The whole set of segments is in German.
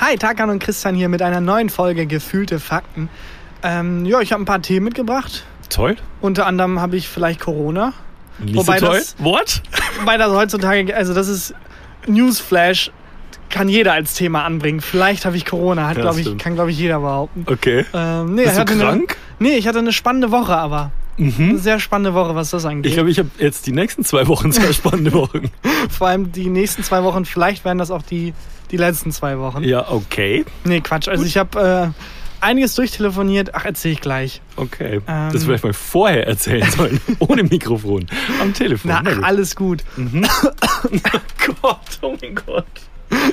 Hi, Tarkan und Christian hier mit einer neuen Folge Gefühlte Fakten. Ähm, ja, ich habe ein paar Themen mitgebracht. Toll. Unter anderem habe ich vielleicht Corona. Nicht Wobei so toll. das- What? Wobei das heutzutage, also das ist Newsflash, kann jeder als Thema anbringen. Vielleicht habe ich Corona, hat, Ja, glaub ich, kann glaube ich jeder behaupten. Okay. Ähm, nee, Bist du krank? Eine, nee, ich hatte eine spannende Woche, aber. Eine sehr spannende Woche, was das angeht. Ich glaube, ich habe jetzt die nächsten zwei Wochen zwei spannende Wochen. Vor allem die nächsten zwei Wochen, vielleicht werden das auch die, die letzten zwei Wochen. Ja, okay. Nee, Quatsch. Also ich habe äh, einiges durchtelefoniert. Ach, erzähl ich gleich. Okay. Ähm. das vielleicht mal vorher erzählen sollen. Ohne Mikrofon. Am Telefon. Na, ach, gut. alles gut. Gott, oh mein Gott.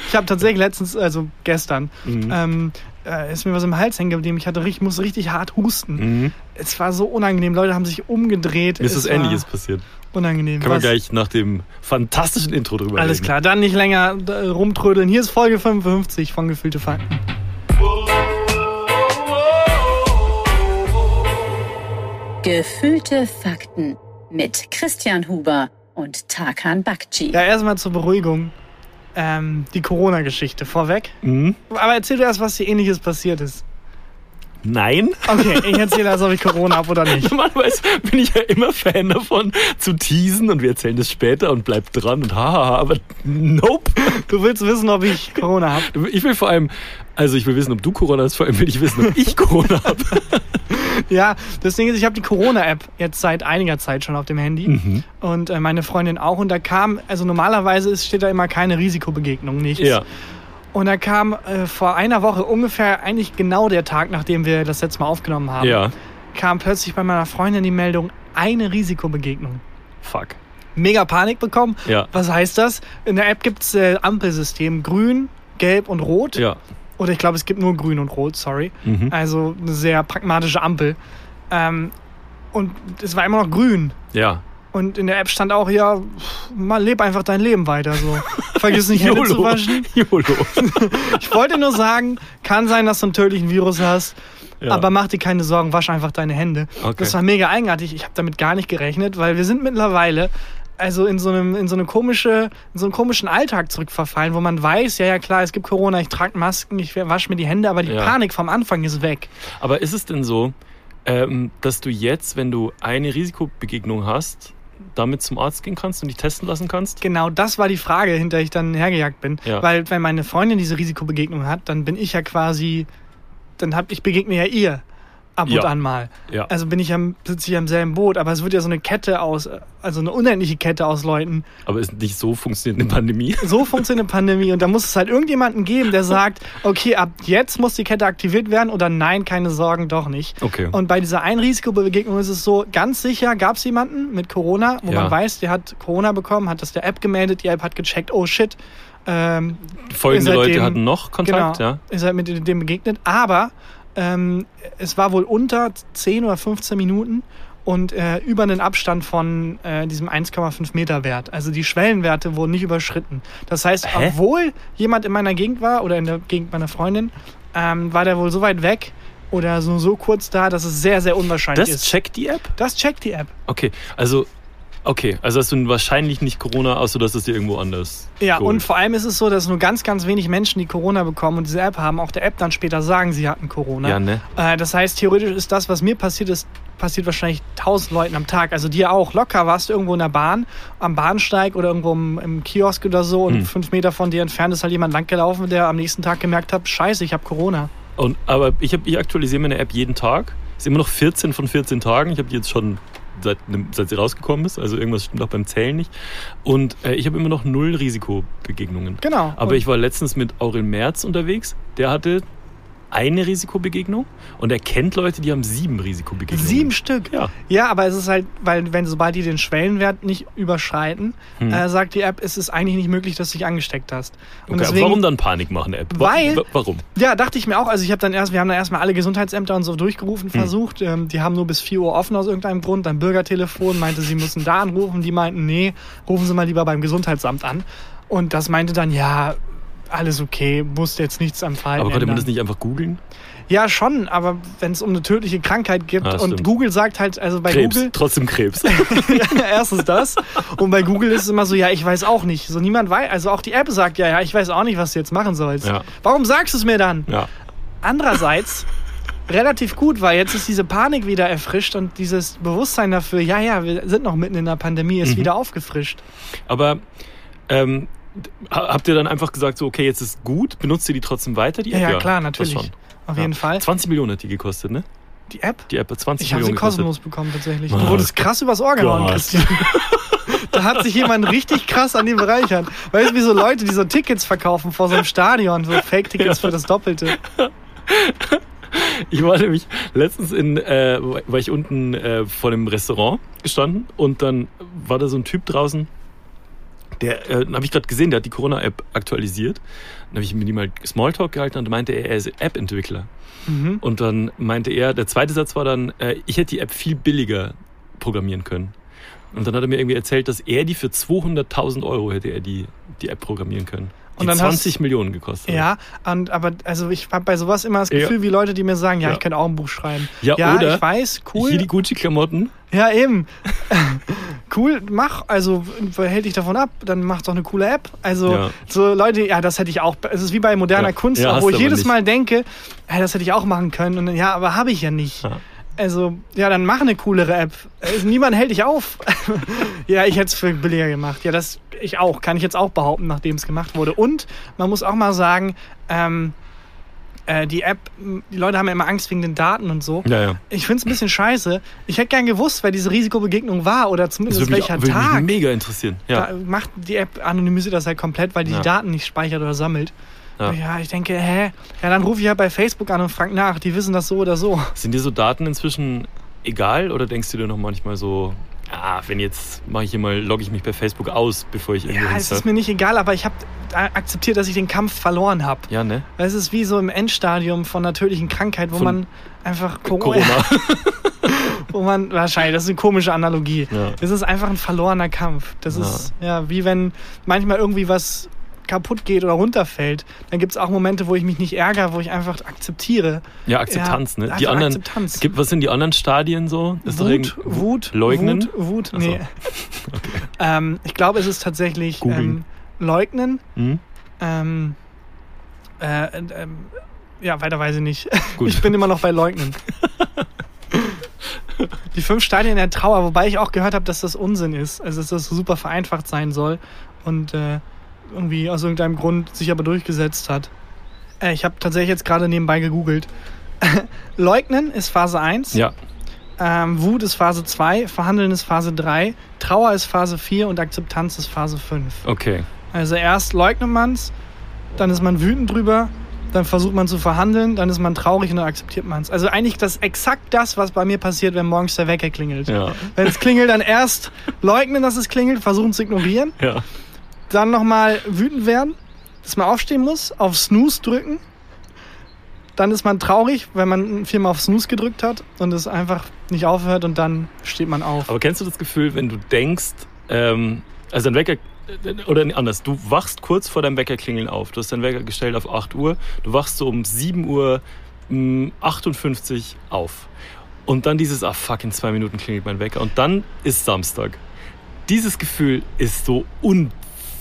Ich habe tatsächlich letztens, also gestern, Mhm. ähm, äh, ist mir was im Hals hängen geblieben. Ich hatte richtig, musste richtig hart husten. Mhm. Es war so unangenehm. Leute haben sich umgedreht. Mir ist Es was Ähnliches passiert. Unangenehm. Können wir Was? gleich nach dem fantastischen Intro drüber Alles reden. klar, dann nicht länger äh, rumtrödeln. Hier ist Folge 55 von Gefühlte Fakten. Gefühlte Fakten mit Christian Huber und Tarkan Bakci. Ja, erstmal zur Beruhigung. Ähm, die Corona-Geschichte vorweg. Mhm. Aber erzähl du erst, was dir ähnliches passiert ist. Nein. Okay, ich erzähle, als ob ich Corona habe oder nicht. Normalerweise bin ich ja immer Fan davon, zu teasen und wir erzählen das später und bleibt dran und hahaha, aber nope. Du willst wissen, ob ich Corona habe. Ich will vor allem, also ich will wissen, ob du Corona hast, vor allem will ich wissen, ob ich Corona habe. Ja, das Ding ist, ich habe die Corona-App jetzt seit einiger Zeit schon auf dem Handy Mhm. und äh, meine Freundin auch. Und da kam, also normalerweise ist, steht da immer keine Risikobegegnung, nichts. Ja. Und da kam äh, vor einer Woche ungefähr eigentlich genau der Tag, nachdem wir das letzte Mal aufgenommen haben, Ja. kam plötzlich bei meiner Freundin die Meldung, eine Risikobegegnung. Fuck. Mega Panik bekommen. Ja. Was heißt das? In der App gibt es äh, Ampelsystem, grün, gelb und rot. Ja. Oder ich glaube, es gibt nur grün und rot, sorry. Mhm. Also eine sehr pragmatische Ampel. Ähm, und es war immer noch grün. Ja. Und in der App stand auch, ja, mal leb einfach dein Leben weiter. So. Vergiss nicht, Hände zu waschen. YOLO. Ich wollte nur sagen, kann sein, dass du einen tödlichen Virus hast. Ja. Aber mach dir keine Sorgen, wasch einfach deine Hände. Okay. Das war mega eigenartig. Ich habe damit gar nicht gerechnet, weil wir sind mittlerweile also in so einem in so eine komische in so einen komischen Alltag zurückverfallen, wo man weiß, ja ja klar, es gibt Corona, ich trage Masken, ich wasche mir die Hände, aber die Ja. Panik vom Anfang ist weg. Aber ist es denn so, ähm, dass du jetzt, wenn du eine Risikobegegnung hast, damit zum Arzt gehen kannst und dich testen lassen kannst? Genau, das war die Frage, hinter ich dann hergejagt bin, Ja. weil wenn meine Freundin diese Risikobegegnung hat, dann bin ich ja quasi dann hab ich begegne ja ihr ab Ja. und an mal. Ja. Also bin ich am sitze ich am selben Boot, aber es wird ja so eine Kette aus also eine unendliche Kette aus Leuten. Aber ist nicht so funktioniert eine Pandemie? So funktioniert eine Pandemie und da muss es halt irgendjemanden geben, der sagt, okay, ab jetzt muss die Kette aktiviert werden oder nein, keine Sorgen, doch nicht. Okay. Und bei dieser einen Risikobegegnung ist es so, ganz sicher gab es jemanden mit Corona, wo Ja. man weiß, der hat Corona bekommen, hat das der App gemeldet, die App hat gecheckt, oh shit. Ähm, Folgende Leute dem- hatten noch Kontakt, genau, ja? Ihr seid mit dem begegnet, aber ähm, es war wohl unter 10 oder 15 Minuten und äh, über einen Abstand von äh, diesem 1,5 Meter Wert. Also die Schwellenwerte wurden nicht überschritten. Das heißt, Hä? obwohl jemand in meiner Gegend war oder in der Gegend meiner Freundin, ähm, war der wohl so weit weg oder so, so kurz da, dass es sehr, sehr unwahrscheinlich Das ist. checkt die App? Das checkt die App. Okay, also okay, also hast du wahrscheinlich nicht Corona, außer dass es dir irgendwo anders. Ja, geholt. und vor allem ist es so, dass nur ganz, ganz wenig Menschen, die Corona bekommen und diese App haben, auch der App dann später sagen, sie hatten Corona. Ja, ne? Äh, das heißt, theoretisch ist das, was mir passiert ist, passiert wahrscheinlich tausend Leuten am Tag. Also dir auch. Locker warst du irgendwo in der Bahn, am Bahnsteig oder irgendwo im, im Kiosk oder so und Hm. fünf Meter von dir entfernt ist halt jemand langgelaufen, der am nächsten Tag gemerkt hat, scheiße, ich habe Corona. Und, aber ich, hab, ich aktualisiere meine App jeden Tag. Ist immer noch 14 von 14 Tagen. Ich habe die jetzt schon seit, seit sie rausgekommen ist. Also irgendwas stimmt auch beim Zählen nicht. Und äh, ich habe immer noch null Risikobegegnungen. Genau. Aber und ich war letztens mit Aurel Merz unterwegs. Der hatte eine Risikobegegnung und er kennt Leute, die haben sieben Risikobegegnungen. Sieben Stück. Ja. Ja, aber es ist halt, weil wenn sobald die den Schwellenwert nicht überschreiten, Hm. äh, sagt die App, es ist eigentlich nicht möglich, dass du dich angesteckt hast. Und Okay, aber warum dann Panik machen, App? Weil- wa- Warum? Ja, dachte ich mir auch. Also ich habe dann erst, wir haben dann erstmal alle Gesundheitsämter und so Hm. durchgerufen, versucht. Ähm, die haben nur bis 4 Uhr offen aus irgendeinem Grund. Dann Bürgertelefon meinte, sie müssen da anrufen. Die meinten, nee, rufen Sie mal lieber beim Gesundheitsamt an. Und das meinte dann, ja, alles okay, musste jetzt nichts am Verhalten Aber konnte man das nicht einfach googeln? Ja, schon, aber wenn es um eine tödliche Krankheit geht Ah, und stimmt. Google sagt halt, also bei Krebs, Google, trotzdem Krebs. ja, erstens das und bei Google ist es immer so, ja, ich weiß auch nicht. So niemand weiß, also auch die App sagt, ja, ja, ich weiß auch nicht, was du jetzt machen sollst. Ja. Warum sagst du es mir dann? ja. Andererseits relativ gut, weil jetzt ist diese Panik wieder erfrischt und dieses Bewusstsein dafür, ja, ja, wir sind noch mitten in der Pandemie, ist Mhm. wieder aufgefrischt. Aber ähm, habt ihr dann einfach gesagt, so, okay, jetzt ist gut, benutzt ihr die trotzdem weiter? Die Ja, App? ja, klar, das natürlich. Auf Ja. jeden Fall. 20 Millionen hat die gekostet, ne? Die App? Die App hat 20 Ich habe sie Millionen gekostet. kostenlos bekommen tatsächlich. Du wurdest krass übers Ohr gehauen. Christian. da hat sich jemand richtig krass an dem bereichert. Weißt du, wie so Leute, die so Tickets verkaufen vor so einem Stadion, so Fake-Tickets für das Doppelte. Ich war nämlich letztens in, äh, war ich unten äh, vor dem Restaurant gestanden und dann war da so ein Typ draußen, der, äh, habe ich gerade gesehen, der hat die Corona-App aktualisiert. Dann habe ich mit ihm mal Smalltalk gehalten und meinte er, er ist App-Entwickler. Mhm. Und dann meinte er, der zweite Satz war dann, äh, ich hätte die App viel billiger programmieren können. Und dann hat er mir irgendwie erzählt, dass er die für 200.000 Euro hätte er die, die App programmieren können. Die Und dann 20 hast- Millionen gekostet. Ja, und, aber also ich habe bei sowas immer das Ja. Gefühl, wie Leute, die mir sagen, ja, Ja. ich könnte auch ein Buch schreiben. Ja, oder ich weiß, cool. Hier die Gucci-Klamotten. Ja, eben. cool, mach. Also, hält dich davon ab, dann mach doch eine coole App. Also, Ja. so Leute, ja, das hätte ich auch. Es ist wie bei moderner Ja. Kunst, Ja, wo ich jedes nicht. Mal denke, ja, das hätte ich auch machen können. Und ja, aber habe ich ja nicht. Also, ja, dann mach eine coolere App. Also, niemand hält dich auf. ja, ich hätte es für billiger gemacht. Ja, das ich auch. Kann ich jetzt auch behaupten, nachdem es gemacht wurde. Und man muss auch mal sagen, ähm, äh, die App, die Leute haben ja immer Angst wegen den Daten und so. Ja, ja. Ich finde es ein bisschen scheiße. Ich hätte gern gewusst, wer diese Risikobegegnung war oder Das zumindest würde mich, welcher würde mich Tag. mega interessieren. Ja. Da macht die App anonymisiert das halt komplett, weil die Ja. die Daten nicht speichert oder sammelt. Ja. Ja. ich denke, hä? Ja, dann rufe ich halt bei Facebook an und frage nach. Die wissen das so oder so. Sind dir so Daten inzwischen egal oder denkst du dir noch manchmal so, ah, wenn jetzt mache ich hier mal, logge ich mich bei Facebook aus, bevor ich irgendwo Ja, es ist mir nicht egal, aber ich habe akzeptiert, dass ich den Kampf verloren habe. Ja, ne? Es ist wie so im Endstadium von einer tödlichen Krankheit, wo Von man einfach Corona. wo man wahrscheinlich, das ist eine komische Analogie. Ja. Es ist einfach ein verlorener Kampf. Das Ja. ist ja wie wenn manchmal irgendwie was kaputt geht oder runterfällt. Dann gibt es auch Momente, wo ich mich nicht ärgere, wo ich einfach akzeptiere. Ja, Akzeptanz, Ja, ne? Die einfach anderen, Akzeptanz. Gibt, was sind die anderen Stadien so? Ist Wut, Wut, Leugnen? Wut, Wut, nee. ähm, ich glaube, es ist tatsächlich ähm, Leugnen. Hm? Ähm, äh, ähm, ja, weiter weiß ich nicht. Gut. Ich bin immer noch bei Leugnen. Die fünf Stadien der Trauer, wobei ich auch gehört habe, dass das Unsinn ist. Also, dass das super vereinfacht sein soll und äh, irgendwie aus irgendeinem Grund sich aber durchgesetzt hat. Äh, ich habe tatsächlich jetzt gerade nebenbei gegoogelt. Leugnen ist Phase 1. Ja, Ähm, Wut ist Phase 2, Verhandeln ist Phase 3, Trauer ist Phase 4 und Akzeptanz ist Phase 5. okay. Also erst leugnet man's, dann ist man wütend drüber, dann versucht man zu verhandeln, dann ist man traurig und dann akzeptiert man's. Also eigentlich das exakt das, was bei mir passiert, wenn morgens der Wecker klingelt. Ja, Wenn es klingelt, dann erst leugnen, dass es klingelt, versuchen zu ignorieren, ja. Dann nochmal wütend werden, dass man aufstehen muss, auf Snooze drücken. Dann ist man traurig, wenn man viermal auf Snooze gedrückt hat und es einfach nicht aufhört und dann steht man auf. Aber kennst du das Gefühl, wenn du denkst, ähm, also dein Wecker, oder anders, du wachst kurz vor deinem Wecker klingeln auf. Du hast deinen Wecker gestellt auf 8 Uhr, du wachst so um 7 Uhr mh, 58 auf. Und dann dieses, ah fuck, in zwei Minuten klingelt mein Wecker. Und dann ist Samstag. Dieses Gefühl ist so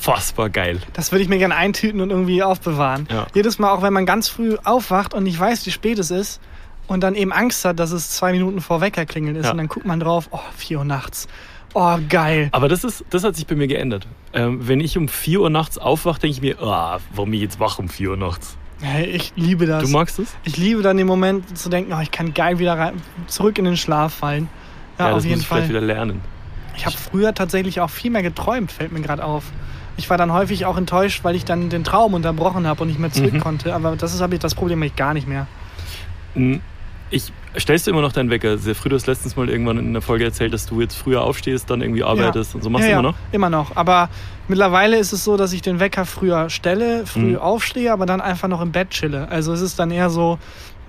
unfassbar geil. Das würde ich mir gerne eintüten und irgendwie aufbewahren. Ja. Jedes Mal, auch wenn man ganz früh aufwacht und nicht weiß, wie spät es ist und dann eben Angst hat, dass es zwei Minuten vor Wecker klingeln ist Ja. und dann guckt man drauf, oh, 4 Uhr nachts. Oh, geil. Aber das, ist, das hat sich bei mir geändert. Ähm, wenn ich um 4 Uhr nachts aufwache, denke ich mir, ah, warum ich jetzt wach um 4 Uhr nachts? Hey, ich liebe das. Du magst es? Ich liebe dann den Moment zu denken, oh, ich kann geil wieder rein, zurück in den Schlaf fallen. Ja, das auf jeden muss ich vielleicht Fall. wieder lernen. Ich habe früher tatsächlich auch viel mehr geträumt, fällt mir gerade auf. Ich war dann häufig auch enttäuscht, weil ich dann den Traum unterbrochen habe und nicht mehr zurück Mhm. konnte. Aber das ist habe ich das Problem ich gar nicht mehr. Hm, Ich stellst du immer noch deinen Wecker sehr früh. Du hast letztens mal irgendwann in einer Folge erzählt, dass du jetzt früher aufstehst, dann irgendwie arbeitest und so. Machst ja, du immer ja, noch? Immer noch. Aber mittlerweile ist es so, dass ich den Wecker früher stelle, früh Mhm. aufstehe, aber dann einfach noch im Bett chille. Also es ist dann eher so,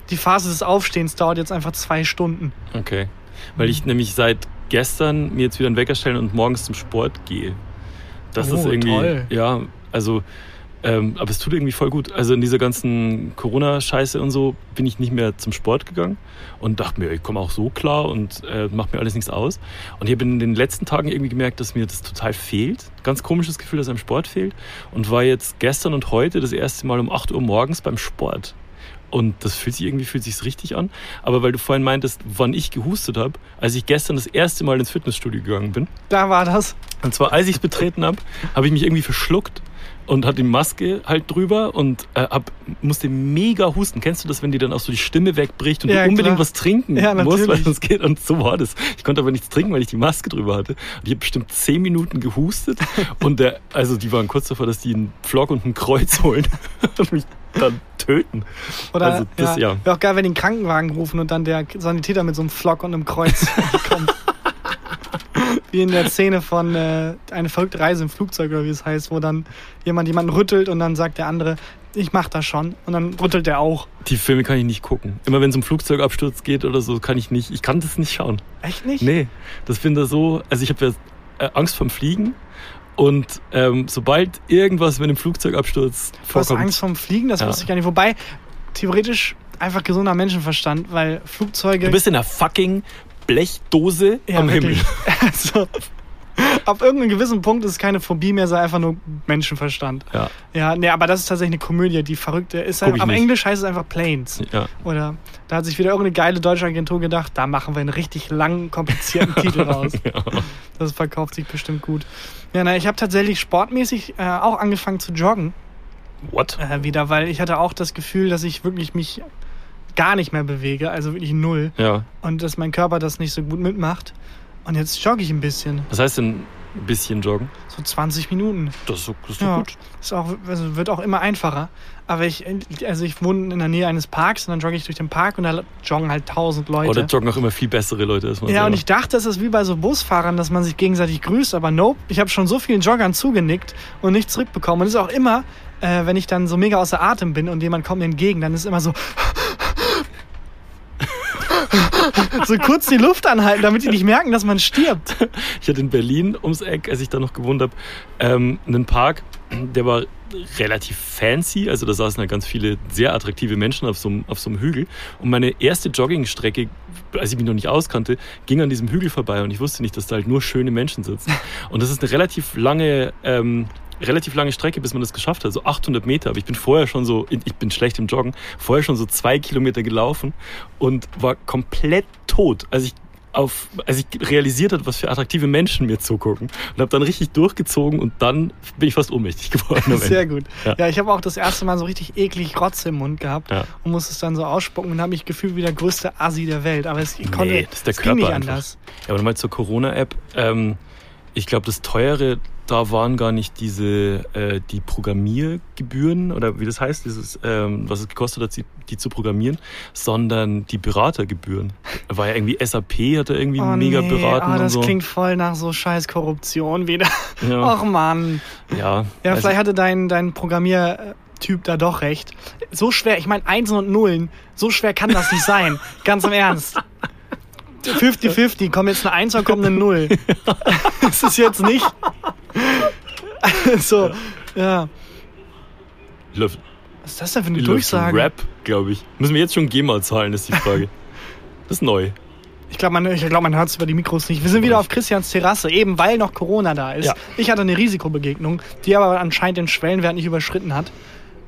die Phase des Aufstehens dauert jetzt einfach zwei Stunden. Okay. Weil ich nämlich seit gestern mir jetzt wieder einen Wecker stellen und morgens zum Sport gehe. Das Oh, ist irgendwie. toll. Ja, also Ähm, aber es tut irgendwie voll gut. Also in dieser ganzen Corona-Scheiße und so bin ich nicht mehr zum Sport gegangen und dachte mir, ich komme auch so klar und äh, macht mir alles nichts aus. Und ich habe in den letzten Tagen irgendwie gemerkt, dass mir das total fehlt. Ganz komisches Gefühl, dass einem Sport fehlt. Und war jetzt gestern und heute das erste Mal um 8 Uhr morgens beim Sport. Und das fühlt sich irgendwie fühlt sich richtig an. Aber weil du vorhin meintest, wann ich gehustet habe, als ich gestern das erste Mal ins Fitnessstudio gegangen bin. Da war das. Und zwar, als ich es betreten habe, habe ich mich irgendwie verschluckt und hatte die Maske halt drüber und äh, hab, musste mega husten. Kennst du das, wenn dir dann auch so die Stimme wegbricht und Ja, du unbedingt klar. was trinken Ja, musst, weil sonst geht? Und so war das. Ich konnte aber nichts trinken, weil ich die Maske drüber hatte. Und ich habe bestimmt zehn Minuten gehustet und der, also die waren kurz davor, dass die einen Flock und ein Kreuz holen und mich dann töten. Oder Also das, ja. Wäre auch geil, wenn die einen Krankenwagen rufen und dann der Sanitäter mit so einem Flock und einem Kreuz kommt. Wie in der Szene von äh, Eine verrückte Reise im Flugzeug oder wie es heißt, wo dann jemand jemanden rüttelt und dann sagt der andere, ich mach das schon. Und dann rüttelt der auch. Die Filme kann ich nicht gucken. Immer wenn es um Flugzeugabsturz geht oder so, kann ich nicht. Ich kann das nicht schauen. Echt nicht? Nee, das finde ich so. Also ich habe ja äh, Angst vom Fliegen. Und ähm, sobald irgendwas mit dem Flugzeugabsturz Du hast vorkommt, Angst vorm Fliegen, das Ja. wusste ich gar nicht. Wobei, theoretisch einfach gesunder Menschenverstand, weil Flugzeuge. du bist in einer fucking Blechdose ja, am wirklich. Himmel. Also, ab irgendeinem gewissen Punkt ist es keine Phobie mehr, sondern einfach nur Menschenverstand. Ja, Ja, nee, aber das ist tatsächlich eine Komödie, die verrückte ist. Ich Am nicht. Englisch heißt es einfach Planes. ja. Oder da hat sich wieder irgendeine geile deutsche Agentur gedacht, da machen wir einen richtig langen, komplizierten Titel raus. ja. Das verkauft sich bestimmt gut. Ja, na, ich habe tatsächlich sportmäßig äh, auch angefangen zu joggen What? äh, wieder, weil ich hatte auch das Gefühl, dass ich wirklich mich gar nicht mehr bewege, also wirklich null. Ja. Und dass mein Körper das nicht so gut mitmacht. Und jetzt jogge ich ein bisschen. Was heißt denn ein bisschen joggen? So 20 Minuten. Das ist, so- das ist Ja, gut. ist auch, also wird auch immer einfacher. Aber ich, also ich wohne in der Nähe eines Parks und dann jogge ich durch den Park und da joggen halt tausend Leute. Oder joggen auch immer viel bessere Leute als man ja, und selber. ich dachte, es ist wie bei so Busfahrern, dass man sich gegenseitig grüßt, aber nope, ich habe schon so vielen Joggern zugenickt und nichts zurückbekommen. Und es ist auch immer, äh, wenn ich dann so mega außer Atem bin und jemand kommt mir entgegen, dann ist immer so. So kurz die Luft anhalten, damit die nicht merken, dass man stirbt. Ich hatte in Berlin ums Eck, als ich da noch gewohnt habe, ähm, einen Park, der war relativ fancy. Also da saßen halt ganz viele sehr attraktive Menschen auf so, einem, auf so einem Hügel. Und meine erste Joggingstrecke, als ich mich noch nicht auskannte, ging an diesem Hügel vorbei und ich wusste nicht, dass da halt nur schöne Menschen sitzen. Und das ist eine relativ lange... Ähm, relativ lange Strecke, bis man das geschafft hat, so 800 Meter. Aber ich bin vorher schon so, ich bin schlecht im Joggen, vorher schon so zwei Kilometer gelaufen und war komplett tot, als ich auf, als ich realisiert hat, was für attraktive Menschen mir zugucken und habe dann richtig durchgezogen und dann bin ich fast ohnmächtig geworden. Sehr gut. Ja. Ja, ich habe auch das erste Mal so richtig eklig Rotze im Mund gehabt Ja. und musste es dann so ausspucken und habe mich gefühlt wie der größte Assi der Welt. Aber es konnte, Nee, das ist der ging nicht Körper einfach. anders. Ja, aber nochmal zur Corona-App. Ähm, ich glaube, das Teure da waren gar nicht diese äh, die Programmiergebühren oder wie das heißt, dieses, ähm, was es gekostet hat, sie- die zu programmieren, sondern die Beratergebühren. Da war ja irgendwie SAP, hat er irgendwie Oh, mega nee, beraten oh, und das so. klingt voll nach so scheiß Korruption wieder. ja, Och Mann. ja, Ja, also- vielleicht hatte dein, dein Programmiertyp da doch recht. So schwer, ich meine Einsen und Nullen, so schwer kann das nicht sein. Ganz im Ernst. 50-50, kommt jetzt eine Eins oder kommt eine Null? Das ist jetzt nicht. so, ja. läuft, Was ist das denn für eine Durchsage? Rap, glaube ich. Müssen wir jetzt schon GEMA zahlen, ist die Frage. das ist neu. Ich glaube, man, ich glaub, man hört es über die Mikros nicht. Wir sind wieder auf Christians Terrasse, eben weil noch Corona da ist. Ja. Ich hatte eine Risikobegegnung, die aber anscheinend den Schwellenwert nicht überschritten hat.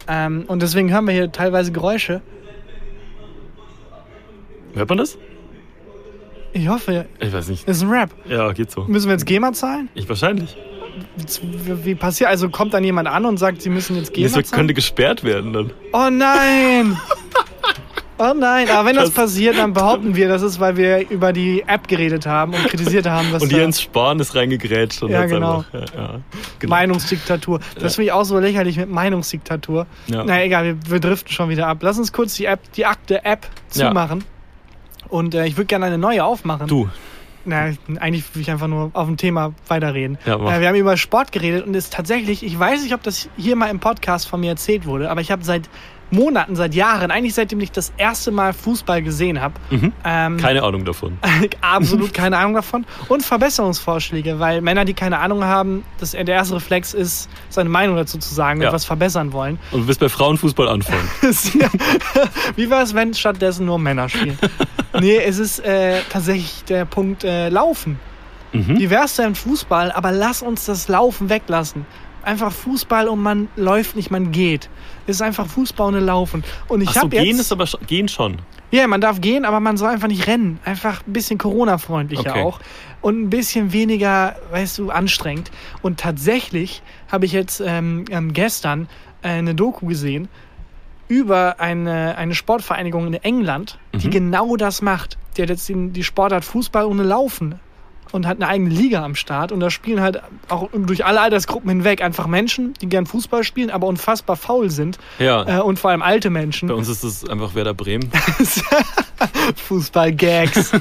Ähm, und deswegen hören wir hier teilweise Geräusche. Hört man das? Ich hoffe, Ich weiß nicht. das ist ein Rap. Ja, geht so. Müssen wir jetzt GEMA zahlen? Ich wahrscheinlich. Wie, passiert? Also kommt dann jemand an und sagt, sie müssen jetzt GEMA Das zahlen? könnte gesperrt werden dann. Oh nein! Oh nein, aber wenn das, Das- passiert, dann behaupten wir, das ist, weil wir über die App geredet haben und kritisiert haben, dass Und da Jens Spahn ist reingegrätscht. Und Ja, genau. Einfach, ja, ja, genau. Meinungsdiktatur. Das finde ich auch so lächerlich mit Meinungsdiktatur. Ja. Na egal, wir, wir driften schon wieder ab. Lass uns kurz die App, die Akte App Ja. zumachen. Und äh, ich würde gerne eine neue aufmachen. Du, Na, eigentlich will ich einfach nur auf dem Thema weiterreden. Ja, äh, wir haben über Sport geredet und es ist tatsächlich, ich weiß nicht, ob das hier mal im Podcast von mir erzählt wurde, aber ich habe seit Monaten, seit Jahren, eigentlich seitdem ich das erste Mal Fußball gesehen habe. Ähm, Keine Ahnung davon. absolut keine Ahnung davon. Und Verbesserungsvorschläge, weil Männer, die keine Ahnung haben, das, der erste Reflex ist, seine Meinung dazu zu sagen, Ja. etwas verbessern wollen. Und du wirst bei Frauenfußball anfangen. Wie wäre es, wenn stattdessen nur Männer spielen? nee, es ist äh, tatsächlich der Punkt äh, Laufen. Mhm. Wie wär's denn Fußball, aber lass uns das Laufen weglassen. Einfach Fußball und man läuft nicht, man geht. Es ist einfach Fußball ohne Laufen. Und ich Ach so, gehen jetzt... ist aber gehen schon. Ja, man darf gehen, aber man soll einfach nicht rennen. Einfach ein bisschen Corona-freundlicher Okay. auch. Und ein bisschen weniger, weißt du, anstrengend. Und tatsächlich habe ich jetzt ähm, ähm, gestern äh, eine Doku gesehen über eine, eine Sportvereinigung in England, die Mhm. genau das macht. Die hat jetzt den, die Sportart Fußball ohne Laufen und hat eine eigene Liga am Start. Und da spielen halt auch durch alle Altersgruppen hinweg einfach Menschen, die gern Fußball spielen, aber unfassbar faul sind. Ja. Äh, und vor allem alte Menschen. Bei uns ist das einfach Werder Bremen. Fußball-Gags.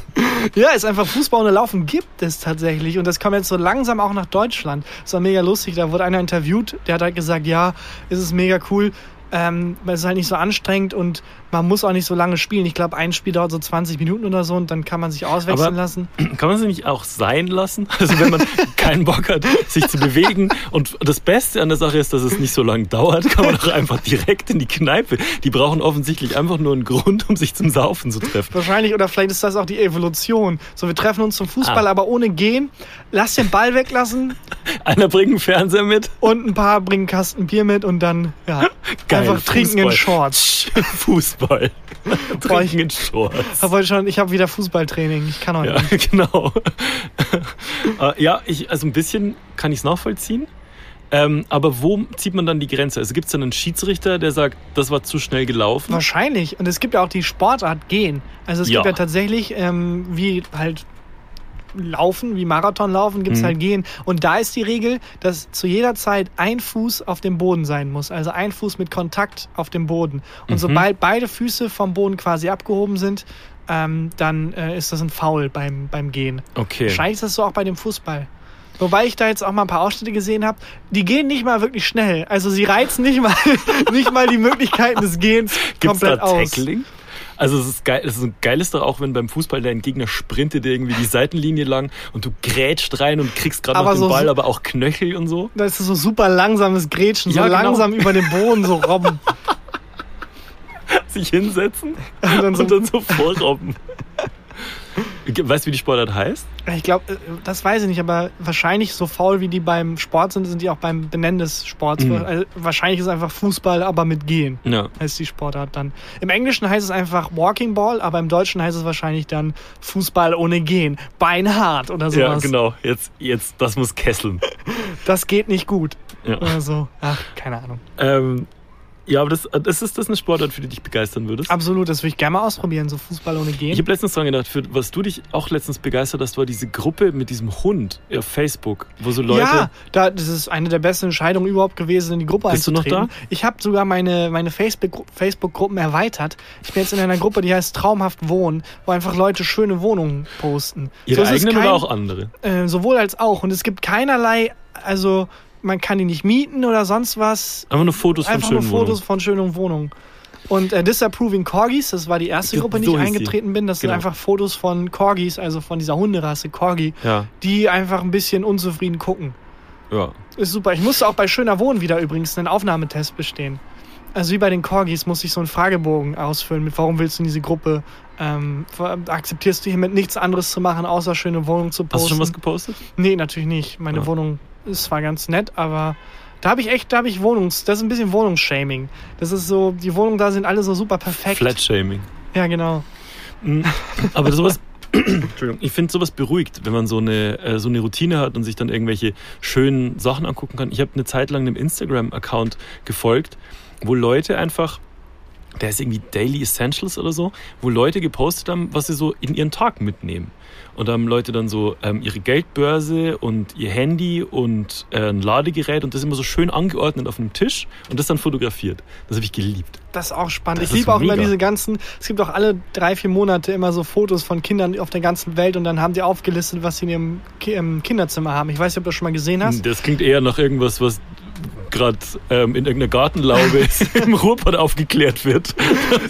ja, ist einfach Fußball ohne Laufen gibt es tatsächlich. Und das kommt jetzt so langsam auch nach Deutschland. Das war mega lustig. Da wurde einer interviewt, der hat halt gesagt, ja, es ist mega cool. Ähm, weil es ist halt nicht so anstrengend und man muss auch nicht so lange spielen. Ich glaube, ein Spiel dauert so 20 Minuten oder so und dann kann man sich auswechseln Aber- lassen. Kann man sie nicht auch sein lassen? Also wenn man keinen Bock hat, sich zu bewegen. Und das Beste an der Sache ist, dass es nicht so lange dauert, kann man doch einfach direkt in die Kneipe. Die brauchen offensichtlich einfach nur einen Grund, um sich zum Saufen zu treffen. Wahrscheinlich, oder vielleicht ist das auch die Evolution. So, wir treffen uns zum Fußball, Ah. aber ohne gehen. Lass den Ball weglassen Einer bringt einen Fernseher mit. und ein paar bringen einen Kasten Bier mit und dann, ja, Geil, einfach trinken in Fußball. Shorts. Fußball. Trinken in Shorts. Hab heute schon, ich habe wieder Fußballtraining. Ich kann heute Ja, nicht. genau. Äh, ja, ich, also ein bisschen kann ich es nachvollziehen. Ähm, aber wo zieht man dann die Grenze? Also gibt es dann einen Schiedsrichter, der sagt, das war zu schnell gelaufen? Wahrscheinlich. Und es gibt ja auch die Sportart Gehen. Also es Ja. gibt ja tatsächlich, ähm, wie halt Laufen, wie Marathonlaufen, gibt es Mhm. halt Gehen. Und da ist die Regel, dass zu jeder Zeit ein Fuß auf dem Boden sein muss. Also ein Fuß mit Kontakt auf dem Boden. Und Mhm. sobald beide Füße vom Boden quasi abgehoben sind, ähm, dann äh, ist das ein Foul beim, beim Gehen. Okay. Wahrscheinlich ist das so auch bei dem Fußball. Wobei ich da jetzt auch mal ein paar Ausschnitte gesehen habe, die gehen nicht mal wirklich schnell. Also sie reizen nicht mal, nicht mal die Möglichkeiten des Gehens Gibt's da komplett aus. Tackling? Also es ist geil, es ist geil ist doch auch, wenn beim Fußball dein Gegner sprintet irgendwie die Seitenlinie lang und du grätscht rein und kriegst gerade noch Aber den so- Ball, aber auch Knöchel und so. Das ist so super langsames Grätschen, so Ja, genau. langsam über den Boden so robben. Sich hinsetzen Und dann so, und dann so vorrobben. Weißt du, wie die Sportart heißt? ich glaube, das weiß ich nicht, aber wahrscheinlich so faul wie die beim Sport sind, sind die auch beim Benennen des Sports. Mhm. Also wahrscheinlich ist es einfach Fußball, aber mit Gehen. Ja. Heißt die Sportart dann. Im Englischen heißt es einfach Walking Ball, aber im Deutschen heißt es wahrscheinlich dann Fußball ohne Gehen. Beinhart oder sowas. Ja, genau. Jetzt, jetzt, das muss kesseln. Das geht nicht gut. Ja. Oder so. Ach, keine Ahnung. Ähm, ja, aber das, das ist das eine Sportart, für die dich begeistern würdest? Absolut, das würde ich gerne mal ausprobieren, so Fußball ohne Gehen. Ich habe letztens dran gedacht, für was du dich auch letztens begeistert hast, war diese Gruppe mit diesem Hund auf Facebook, wo so Leute. Ja, da, das ist eine der besten Entscheidungen überhaupt gewesen, in die Gruppe Bist du noch einzutreten. da? Ich habe sogar meine, meine Facebook- Facebook-Gruppen erweitert. Ich bin jetzt in einer Gruppe, die heißt Traumhaft Wohnen, wo einfach Leute schöne Wohnungen posten. ihre es eigenen kein- oder auch andere? Äh, sowohl als auch. Und es gibt keinerlei, also man kann die nicht mieten oder sonst was. Einfach nur Fotos von Einfach nur schönen Fotos Wohnungen. von schönen Wohnungen. Und äh, Disapproving Corgis, das war die erste Gruppe, in die so ich hieß die. eingetreten bin. Das Genau. sind einfach Fotos von Corgis, also von dieser Hunderasse Corgi, Ja, die einfach ein bisschen unzufrieden gucken. ja. Ist super. Ich musste auch bei Schöner Wohnen wieder übrigens einen Aufnahmetest bestehen. Also wie bei den Corgis musste ich so einen Fragebogen ausfüllen mit warum willst du in diese Gruppe? Ähm, akzeptierst du hiermit nichts anderes zu machen, außer schöne Wohnung zu posten? Hast du schon was gepostet? Nee, natürlich nicht. Meine Ja. Wohnung ist zwar ganz nett, aber da habe ich echt, da habe ich Wohnungs, das ist ein bisschen Wohnungsshaming. Das ist so, die Wohnungen da sind alle so super perfekt. Flatshaming. Ja, genau. Mm, Aber sowas. Entschuldigung, ich finde sowas beruhigt, wenn man so eine, äh, so eine Routine hat und sich dann irgendwelche schönen Sachen angucken kann. Ich habe eine Zeit lang einem Instagram-Account gefolgt, wo Leute einfach, der ist irgendwie Daily Essentials oder so, wo Leute gepostet haben, was sie so in ihren Tag mitnehmen. Und da haben Leute dann so ähm, ihre Geldbörse und ihr Handy und äh, ein Ladegerät und das immer so schön angeordnet auf einem Tisch und das dann fotografiert. Das habe ich geliebt. Das ist auch spannend. Das ich liebe auch immer diese ganzen, es gibt auch alle drei, vier Monate immer so Fotos von Kindern auf der ganzen Welt und dann haben die aufgelistet, was sie in ihrem Ki im Kinderzimmer haben. Ich weiß nicht, ob du das schon mal gesehen hast. Das klingt eher nach irgendwas, was gerade ähm, in irgendeiner Gartenlaube im Ruhrpott aufgeklärt wird.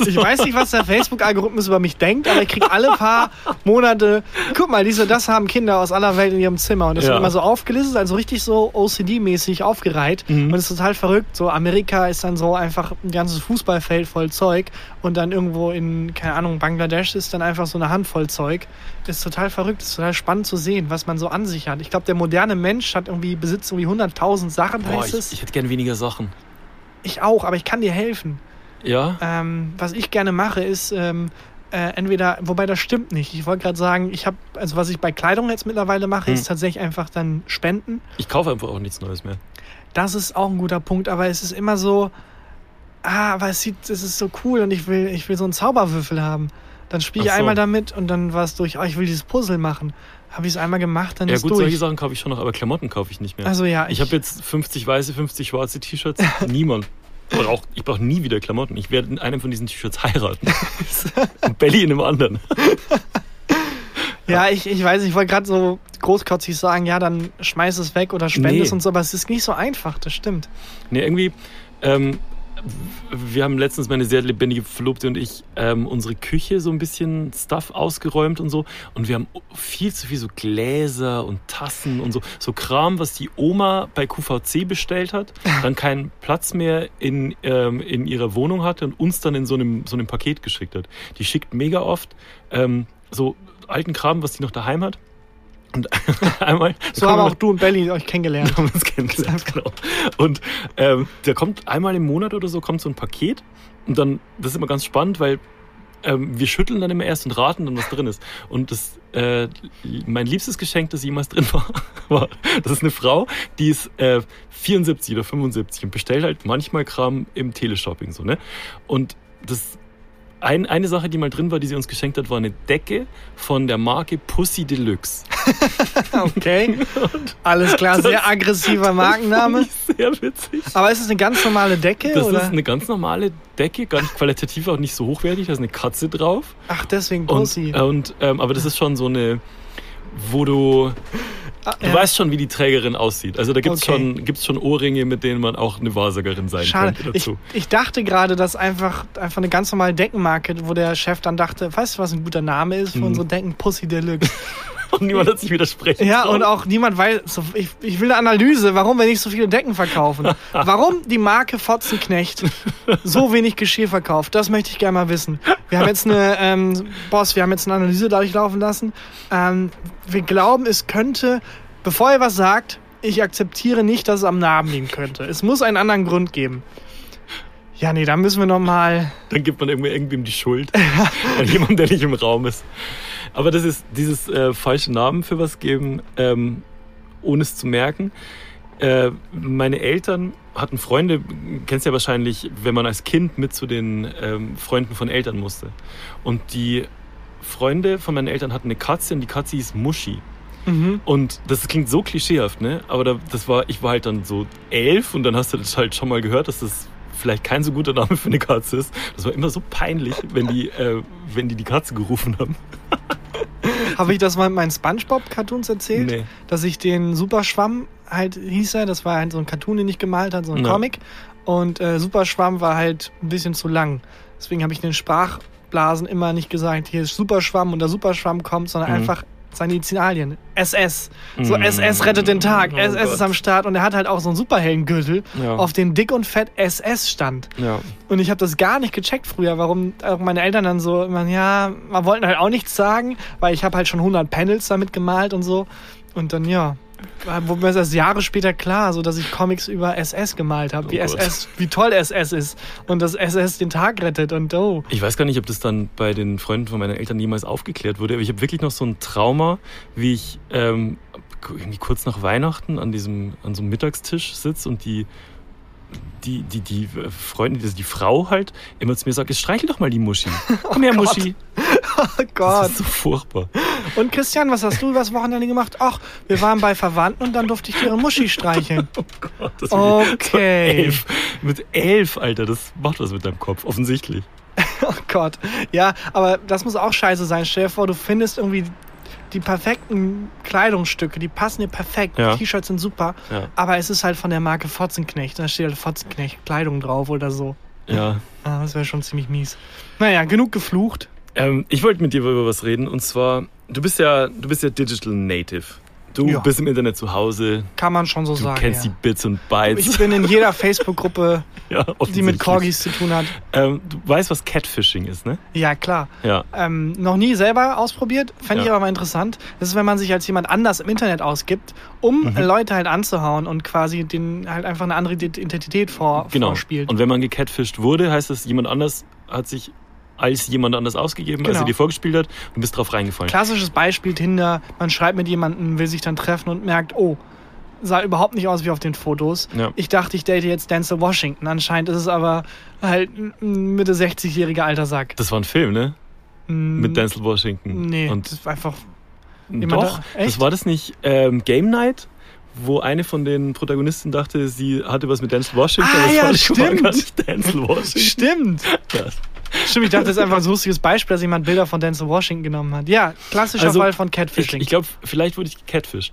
Ich weiß nicht, was der Facebook-Algorithmus über mich denkt, aber ich kriege alle paar Monate, guck mal, diese, das haben Kinder aus aller Welt in ihrem Zimmer. Und das Ja. wird immer so aufgelistet, also richtig so OCD-mäßig aufgereiht. Mhm. Und es ist total verrückt. So, Amerika ist dann so einfach ein ganzes Fußballfeld voll Zeug. Und dann irgendwo in, keine Ahnung, Bangladesch ist dann einfach so eine Handvoll Zeug. Das ist total verrückt, das ist total spannend zu sehen, was man so an sich hat. Ich glaube, der moderne Mensch hat irgendwie, besitzt irgendwie 100.000 Sachen, Boah, heißt ich, es. ich hätte gern weniger Sachen. Ich auch, aber ich kann dir helfen. Ja? Ähm, was ich gerne mache, ist ähm, äh, entweder, wobei das stimmt nicht. Ich wollte gerade sagen, ich habe, also was ich bei Kleidung jetzt mittlerweile mache, Hm. ist tatsächlich einfach dann spenden. Ich kaufe einfach auch nichts Neues mehr. Das ist auch ein guter Punkt, aber es ist immer so, ah, aber es sieht, es ist so cool und ich will, ich will so einen Zauberwürfel haben. Dann spiele ich so. einmal damit und dann war es durch, oh, ich will dieses Puzzle machen. Habe ich es einmal gemacht, dann Ja ist gut, durch. solche Sachen kaufe ich schon noch, aber Klamotten kaufe ich nicht mehr. Also ja, ich habe jetzt 50 weiße, 50 schwarze T-Shirts. Niemand. Brauch, ich brauche nie wieder Klamotten. Ich werde in einem von diesen T-Shirts heiraten. Und Belly in einem anderen. Ja, ich, ich weiß, ich wollte gerade so großkotzig sagen, ja, dann schmeiß es weg oder spende Nee. es und so, aber es ist nicht so einfach, das stimmt. Nee, irgendwie, ähm, wir haben letztens meine sehr lebendige Verlobte und ich ähm, unsere Küche so ein bisschen Stuff ausgeräumt und so. Und wir haben viel zu viel so Gläser und Tassen und so. So Kram, was die Oma bei QVC bestellt hat, dann keinen Platz mehr in, ähm, in ihrer Wohnung hatte und uns dann in so einem, so einem Paket geschickt hat. Die schickt mega oft ähm, so alten Kram, was die noch daheim hat. Und einmal. So haben auch du und Belly euch kennengelernt. Haben uns kennengelernt, genau. Und ähm, der kommt einmal im Monat oder so, kommt so ein Paket. Und dann, das ist immer ganz spannend, weil ähm, wir schütteln dann immer erst und raten dann, was drin ist. Und das, äh, mein liebstes Geschenk, das jemals drin war, war, das ist eine Frau, die ist äh, 74 oder 75 und bestellt halt manchmal Kram im Teleshopping, so, ne? Und das, ein, eine Sache, die mal drin war, die sie uns geschenkt hat, war eine Decke von der Marke Pussy Deluxe. Okay. Alles klar, sehr aggressiver Markenname. Sehr witzig. Aber ist es eine ganz normale Decke? Das oder? ist eine ganz normale Decke, gar nicht qualitativ, auch nicht so hochwertig. Da ist eine Katze drauf. Ach, deswegen Und, Pussy. und, ähm, aber das ist schon so eine, wo du, Ah, du ja. weißt schon, wie die Trägerin aussieht. Also da gibt es Okay. schon, gibt's schon Ohrringe, mit denen man auch eine Wahrsagerin sein Schade. könnte Ich, dazu. ich dachte gerade, dass einfach, einfach eine ganz normale Deckenmarke, wo der Chef dann dachte, weißt du, was ein guter Name ist für Mhm. unsere Decken? Pussy Deluxe. Und niemand hat sich widersprechen. Ja, und auch niemand weiß, so, ich, ich will eine Analyse, warum wir nicht so viele Decken verkaufen. Warum die Marke Fotzenknecht so wenig Geschirr verkauft, das möchte ich gerne mal wissen. Wir haben jetzt eine, ähm, Boss, wir haben jetzt eine Analyse dadurch laufen lassen. Ähm, wir glauben, es könnte, bevor ihr was sagt, ich akzeptiere nicht, dass es am Namen liegen könnte. Es muss einen anderen Grund geben. Ja, nee, da müssen wir noch mal. Dann gibt man irgendwie irgendwem die Schuld. an jemandem, der nicht im Raum ist. Aber das ist dieses äh, falsche Namen für was geben, ähm, ohne es zu merken. Äh, meine Eltern hatten Freunde, kennst ja wahrscheinlich, wenn man als Kind mit zu den ähm, Freunden von Eltern musste. Und die Freunde von meinen Eltern hatten eine Katze und die Katze hieß Muschi. Mhm. Und das klingt so klischeehaft, ne? Aber da, das war, ich war halt dann so elf und dann hast du das halt schon mal gehört, dass das vielleicht kein so guter Name für eine Katze ist. Das war immer so peinlich, wenn die, äh, wenn die die Katze gerufen haben. Habe ich das mal in meinen Spongebob-Cartoons erzählt? Nee. Dass ich den Superschwamm halt hieß er, das war halt so ein Cartoon, den ich gemalt habe, so ein Ja. Comic. Und äh, Superschwamm war halt ein bisschen zu lang. Deswegen habe ich in den Sprachblasen immer nicht gesagt, hier ist Superschwamm und der Superschwamm kommt, sondern Mhm. einfach seine Initialien. SS. So. SS rettet den Tag. Oh SS ist Gott. am Start und er hat halt auch so einen Superheldengürtel, Ja. auf dem dick und fett SS stand. Ja. Und ich habe das gar nicht gecheckt früher, warum auch meine Eltern dann so, immer, ja, man wollten halt auch nichts sagen, weil ich habe halt schon 100 Panels damit gemalt und so. Und dann, ja, wurde mir das Jahre später klar, so dass ich Comics über SS gemalt habe, wie Oh Gott. SS, wie toll SS ist und dass SS den Tag rettet und oh. Ich weiß gar nicht, ob das dann bei den Freunden von meinen Eltern jemals aufgeklärt wurde, aber ich habe wirklich noch so ein Trauma, wie ich ähm, irgendwie kurz nach Weihnachten an diesem an so einem Mittagstisch sitze und die die, die, die äh, Freundin, also die Frau halt, immer zu mir sagt, jetzt streichel doch mal die Muschi. Komm her, Gott. Muschi. Oh Das Gott. ist so furchtbar. Und Christian, was hast du übers Wochenende gemacht? Ach, wir waren bei Verwandten und dann durfte ich ihre Muschi streicheln. Gott, das Okay. So elf. Mit elf, Alter, das macht was mit deinem Kopf, offensichtlich. Oh Gott. Ja, aber das muss auch scheiße sein. Stell dir vor, du findest irgendwie die perfekten Kleidungsstücke, die passen dir perfekt. Ja. Die T-Shirts sind super, Ja. aber es ist halt von der Marke Fotzenknecht. Da steht halt Fotzenknecht Kleidung drauf oder so. Ja. Ah, das wäre schon ziemlich mies. Naja, genug geflucht. Ähm, ich wollte mit dir über was reden und zwar, du bist ja, du bist ja Digital Native. Du Ja. bist im Internet zu Hause, Kann man schon so du sagen. kennst ja. die Bits und Bytes. Ich bin in jeder Facebook-Gruppe, ja, die mit. Corgis zu tun hat. Ähm, du weißt, was Catfishing ist, ne? Ja, klar. Ja. Ähm, noch nie selber ausprobiert, fände ich aber mal interessant. Das ist, wenn man sich als jemand anders im Internet ausgibt, um Mhm. Leute halt anzuhauen und quasi den halt einfach eine andere Identität vor, Genau. vorspielt. Und wenn man gecatfished wurde, heißt das, jemand anders hat sich als jemand anders ausgegeben, als Genau. er dir vorgespielt hat und bist drauf reingefallen. Klassisches Beispiel Tinder, man schreibt mit jemandem, will sich dann treffen und merkt, oh, sah überhaupt nicht aus wie auf den Fotos. Ja. Ich dachte, ich date jetzt Denzel Washington. Anscheinend ist es aber halt ein Mitte 60-jähriger alter Sack. Das war ein Film, ne? Mm, Mit Denzel Washington. Nee, Und das war einfach doch, da- das war das nicht ähm, Game Night? Wo eine von den Protagonisten dachte, sie hatte was mit Denzel Washington, Ah, es ja, stimmt. Denzel Washington. Stimmt. Ja. Stimmt, ich dachte, das ist einfach ein lustiges Beispiel, dass jemand Bilder von Denzel Washington genommen hat. Ja, klassischer Also, Fall von Ich, Catfishing. ich glaube, vielleicht wurde ich gecatfished.